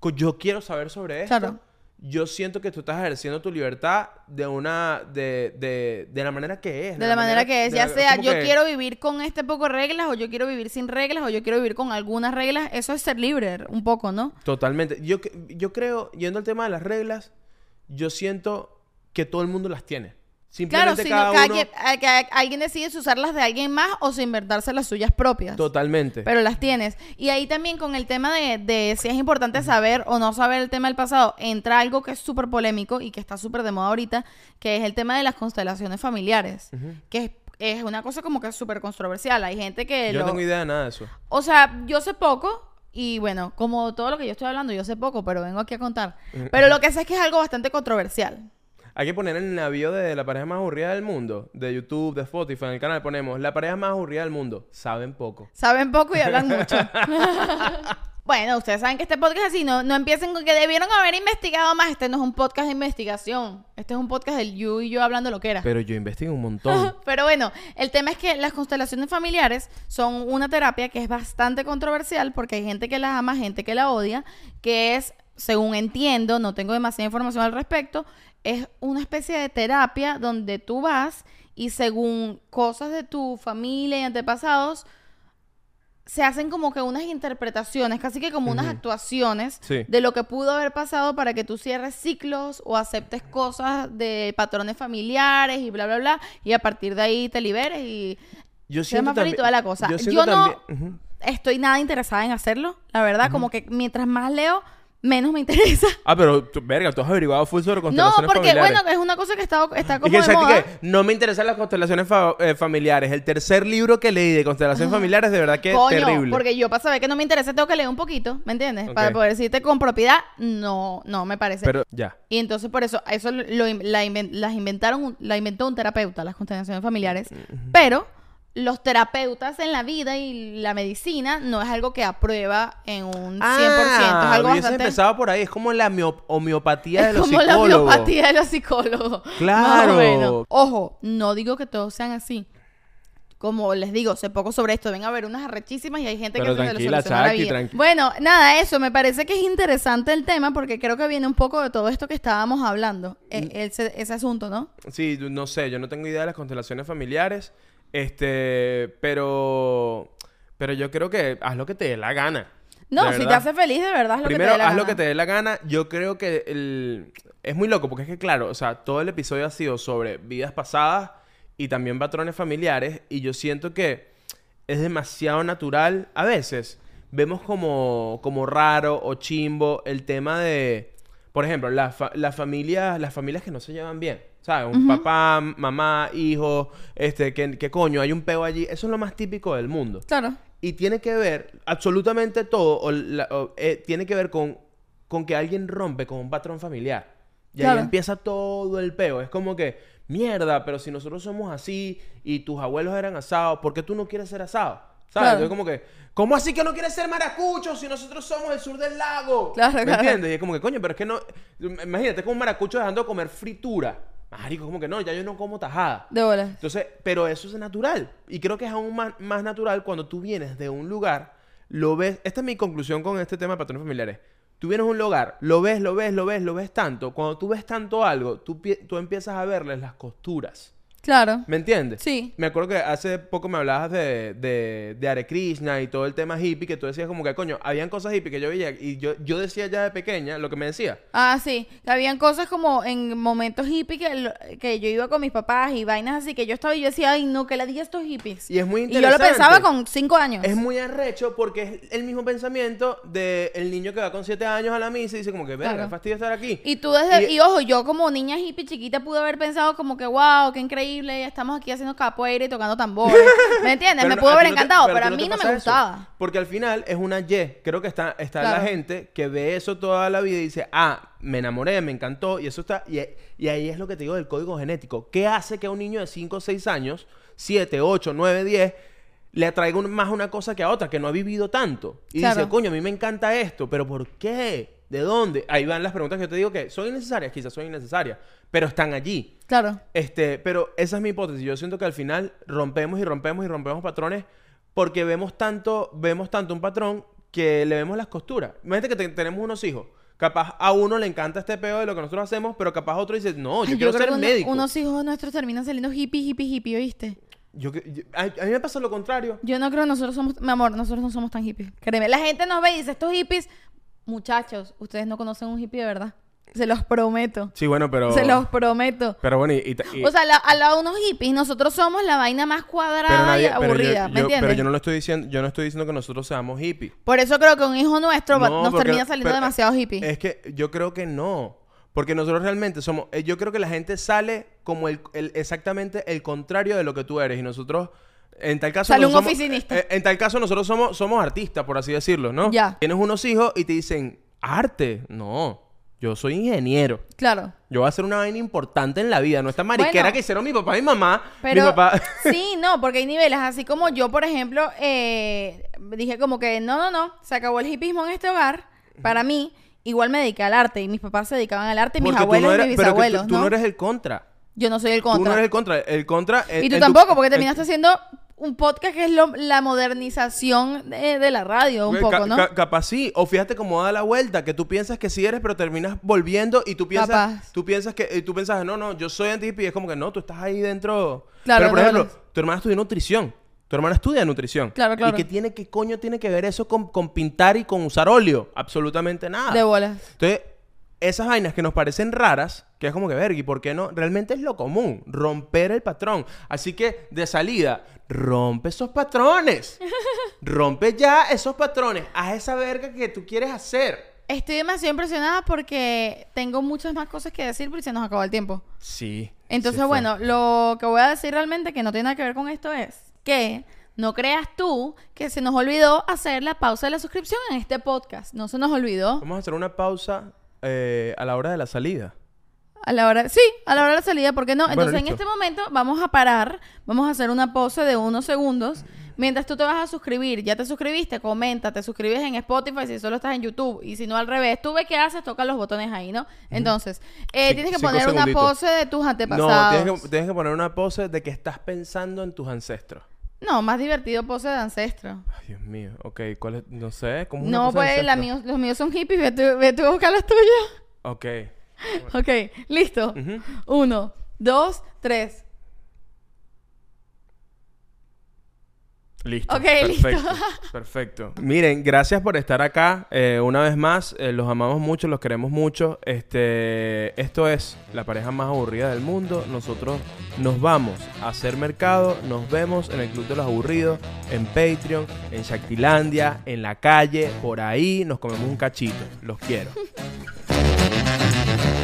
"Co- yo quiero saber sobre esto. Claro. Yo siento que tú estás ejerciendo tu libertad de una... de, de, de la manera que es. De la manera que es, de ya la- sea yo que- quiero vivir con este poco reglas o yo quiero vivir sin reglas o yo quiero vivir con algunas reglas, eso es ser libre un poco, ¿no? Totalmente. Yo, yo creo, yendo al tema de las reglas, yo siento que todo el mundo las tiene. Claro, Simplemente si cada que, uno... alguien, a- que alguien decide si usarlas de alguien más o si inventarse las suyas propias. Totalmente. Pero las tienes. Y ahí también con el tema de, de si es importante saber o no saber el tema del pasado, entra algo que es súper polémico y que está súper de moda ahorita, que es el tema de las constelaciones familiares. Que es, es una cosa como que es súper controversial. Hay gente que yo lo... no tengo idea de nada de eso. O sea, yo sé poco y bueno, como todo lo que yo estoy hablando, yo sé poco, pero vengo aquí a contar. Pero lo que sé es que es algo bastante controversial. Hay que poner en el navío de la pareja más aburrida del mundo, de YouTube, de Spotify, en el canal ponemos la pareja más aburrida del mundo. Saben poco. Saben poco y hablan mucho. bueno, ustedes saben que este podcast es así, no, no empiecen con que debieron haber investigado más. Este no es un podcast de investigación. Este es un podcast del you y yo hablando lo que era. Pero yo investigo un montón. Pero bueno, el tema es que las constelaciones familiares son una terapia que es bastante controversial porque hay gente que la ama, gente que la odia, que es, según entiendo, no tengo demasiada información al respecto, es una especie de terapia donde tú vas y según cosas de tu familia y antepasados, se hacen como que unas interpretaciones, casi que como unas actuaciones Sí. de lo que pudo haber pasado para que tú cierres ciclos o aceptes cosas de patrones familiares y bla, bla, bla, y a partir de ahí te liberes y Yo más feliz toda la cosa. Yo, no estoy nada interesada en hacerlo, la verdad, como que mientras más leo, menos me interesa. Ah, pero, tú- verga, tú has averiguado full sobre No, constelaciones porque familiares. bueno, es una cosa que está, está Y como que, de. No me interesan las constelaciones fa- eh, familiares. El tercer libro que leí de constelaciones familiares, de verdad que es terrible. porque yo para saber que no me interesa tengo que leer un poquito, ¿me entiendes? Para poder decirte con propiedad, no, no me parece. Pero, ya. Y entonces por eso, eso lo, la inven- las inventaron, la inventó un terapeuta, las constelaciones familiares. Pero los terapeutas en la vida y la medicina no es algo que aprueba en un 100%. es algo hubiese bastante... empezado por ahí. Es como la homeopatía de Es los como la psicólogos. homeopatía de los psicólogos. Claro. Más o menos. Ojo, no digo que todos sean así. Como les digo, sé poco sobre esto. Ven a ver unas arrechísimas y hay gente Pero que se le tranquila, soluciona la Chucky, vida. tranqui- Bueno, nada, eso. Me parece que es interesante el tema porque creo que viene un poco de todo esto que estábamos hablando. Mm. e- ese, ese asunto, ¿no? Sí, no sé, yo no tengo idea de las constelaciones familiares. Este, pero. Pero yo creo que haz lo que te dé la gana. No, si te hace feliz, de verdad, es lo Primero, que te dé la haz lo que te dé la gana. Yo creo que el... es muy loco porque es que, claro, o sea, todo el episodio ha sido sobre vidas pasadas y también patrones familiares. Y yo siento que es demasiado natural a veces vemos como, como raro o chimbo el tema de, por ejemplo, las fa- las familias, las familias que no se llevan bien. ¿Sabes? Un papá, mamá, hijo, este, que, que coño, hay un peo allí. Eso es lo más típico del mundo. Claro. Y tiene que ver, absolutamente todo, o la- o, eh, tiene que ver con, con que alguien rompe con un patrón familiar. Y Claro. ahí empieza todo el peo. Es como que, mierda, pero si nosotros somos así y tus abuelos eran asados, ¿por qué tú no quieres ser asado? ¿Sabes? Claro. Entonces como que, ¿cómo así que no quieres ser maracucho si nosotros somos el sur del lago? Claro, ¿Me claro. entiendes? Y es como que, coño, pero es que no... Imagínate, como un maracucho dejando de comer fritura. Marico, como que no, ya yo no como tajada. De bolas. Entonces, pero eso es natural. Y creo que es aún más, más natural cuando tú vienes de un lugar, lo ves. Esta es mi conclusión con este tema de patrones familiares. Tú vienes a un lugar, lo ves, lo ves, lo ves, lo ves tanto. Cuando tú ves tanto algo, tú, tú empiezas a verles las costuras. Claro. ¿Me entiendes? Sí. Me acuerdo que hace poco me hablabas de, de, de Hare Krishna y todo el tema hippie, que tú decías como que, coño, habían cosas hippie que yo veía y yo, yo decía ya de pequeña lo que me decía. Ah, sí. Que habían cosas como en momentos hippie que, que yo iba con mis papás y vainas así que yo estaba y yo decía, ay, no, que la diga estos hippies. Y es muy Y yo interesante. lo pensaba con cinco años. Es muy arrecho porque es el mismo pensamiento del niño que va con 7 años a la misa y dice como que, verga, Claro. fastidio estar aquí. Y tú desde, Y- y, ojo, yo como niña hippie chiquita pude haber pensado como que, wow, qué increíble, estamos aquí haciendo capoeira y tocando tambores. ¿Me entiendes? Pero Me no- pudo haber ti no te- encantado, pero, a mí no me eso. gustaba. Porque al final es una Y. Creo que está, está la gente que ve eso toda la vida y dice, ah, me enamoré, me encantó, y eso está. Y, y ahí es lo que te digo del código genético. ¿Qué hace que a un niño de 5 o 6 años, 7, 8, 9, 10, le atraiga un- más una cosa que a otra, que no ha vivido tanto? Y Claro. dice, coño, a mí me encanta esto, pero ¿por qué? ¿De dónde? Ahí van las preguntas que yo te digo que son innecesarias, quizás son innecesarias, pero están allí. Claro. Este, pero esa es mi hipótesis. Yo siento que al final rompemos y rompemos y rompemos patrones porque vemos tanto, vemos tanto un patrón que le vemos las costuras. Imagínate que te- tenemos unos hijos. Capaz a uno le encanta este peo de lo que nosotros hacemos, pero capaz otro dice, no, yo quiero ser uno- médico. unos hijos nuestros terminan saliendo hippie, hippie, hippie, ¿oíste? Yo yo- a, a mí me pasa lo contrario. Yo no creo que nosotros somos, mi amor, nosotros no somos tan hippies. Créeme, la gente nos ve y dice, estos hippies, muchachos, ustedes no conocen un hippie de verdad. Se los prometo. Sí, bueno, pero... Se los prometo. Pero bueno, y... O sea, la- al lado de unos hippies, nosotros somos la vaina más cuadrada pero nadie- y pero yo- aburrida, yo- ¿me entiendes? Pero yo no lo estoy diciendo, yo no estoy diciendo que nosotros seamos hippies. Por eso creo que un hijo nuestro No, nos porque- termina saliendo pero- demasiado hippie. Es que yo creo que no. Porque nosotros realmente somos. eh, Yo creo que la gente sale como el, el- exactamente el contrario de lo que tú eres. Y nosotros. En tal caso. Sale un somos- oficinista. eh, en tal caso, nosotros somos, somos artistas, por así decirlo, ¿no? Ya. Tienes unos hijos y te dicen, arte. No. Yo soy ingeniero. Claro. Yo voy a hacer una vaina importante en la vida. No esta mariquera Bueno. que hicieron mi papá y mi mamá. Pero mi papá. sí, no, porque hay niveles. Así como yo, por ejemplo, eh, dije como que no, no, no, se acabó el hippismo en este hogar. Para mí, igual me dediqué al arte y mis papás se dedicaban al arte y mis Porque abuelos no y mis pero que tú- bisabuelos, tú, ¿no? eres el contra. Yo no soy el Tú no contra. eres el contra. El contra. y tú tu- tampoco, porque terminaste haciendo un podcast que es lo- la modernización de, de la radio, un poco, ¿no? ca- capaz sí. O fíjate cómo da la vuelta, que tú piensas que sí eres, pero terminas volviendo y tú piensas, Capaz. tú piensas que, y tú piensas, no, no, yo soy anti y es como que no, tú estás ahí dentro. Claro, pero por ejemplo, tu hermana estudia nutrición. Tu hermana estudia nutrición. Claro, claro. ¿Y qué tiene, qué coño tiene que ver eso con, con pintar y con usar óleo? Absolutamente nada. De bolas. Entonces, esas vainas que nos parecen raras, que es como que, verga, ¿y por qué no? Realmente es lo común, romper el patrón. Así que, de salida, rompe esos patrones. rompe ya esos patrones. Haz esa verga que tú quieres hacer. Estoy demasiado impresionada porque tengo muchas más cosas que decir, pero se nos acabó el tiempo. Sí. Entonces, bueno, lo que voy a decir realmente que no tiene nada que ver con esto es que no creas tú que se nos olvidó hacer la pausa de la suscripción en este podcast. No se nos olvidó. Vamos a hacer una pausa eh, a la hora de la salida. A la hora, sí, a la hora de la salida, ¿por qué no? Bueno, Entonces, en este momento vamos a parar, vamos a hacer una pose de unos segundos. Mientras tú te vas a suscribir, ya te suscribiste, comenta, te suscribes en Spotify si solo estás en YouTube y si no al revés, tú ves qué haces, toca los botones ahí, ¿no? Entonces, eh, tienes que poner una pose de tus No, antepasados. tienes que, tienes que poner una pose de que estás pensando en tus ancestros. No, más divertido pose de ancestro. Ay, Dios mío. Ok, ¿cuál es? No sé. ¿cómo una No, pose de pues la ancestro? mío- los míos son hippies, ve tú, ve tú a buscar las tuyas. Ok. Ok, listo. Ujú. Uno, dos, tres. Listo. Ok, perfecto, listo. Perfecto. Miren, gracias por estar acá. eh, una vez más, eh, los amamos mucho, los queremos mucho. Este, esto es la pareja más aburrida del mundo. Nosotros nos vamos a hacer mercado. Nos vemos en el Club de los Aburridos, en Patreon, en Shaktilandia, en la calle, por ahí. Nos comemos un cachito. Los quiero.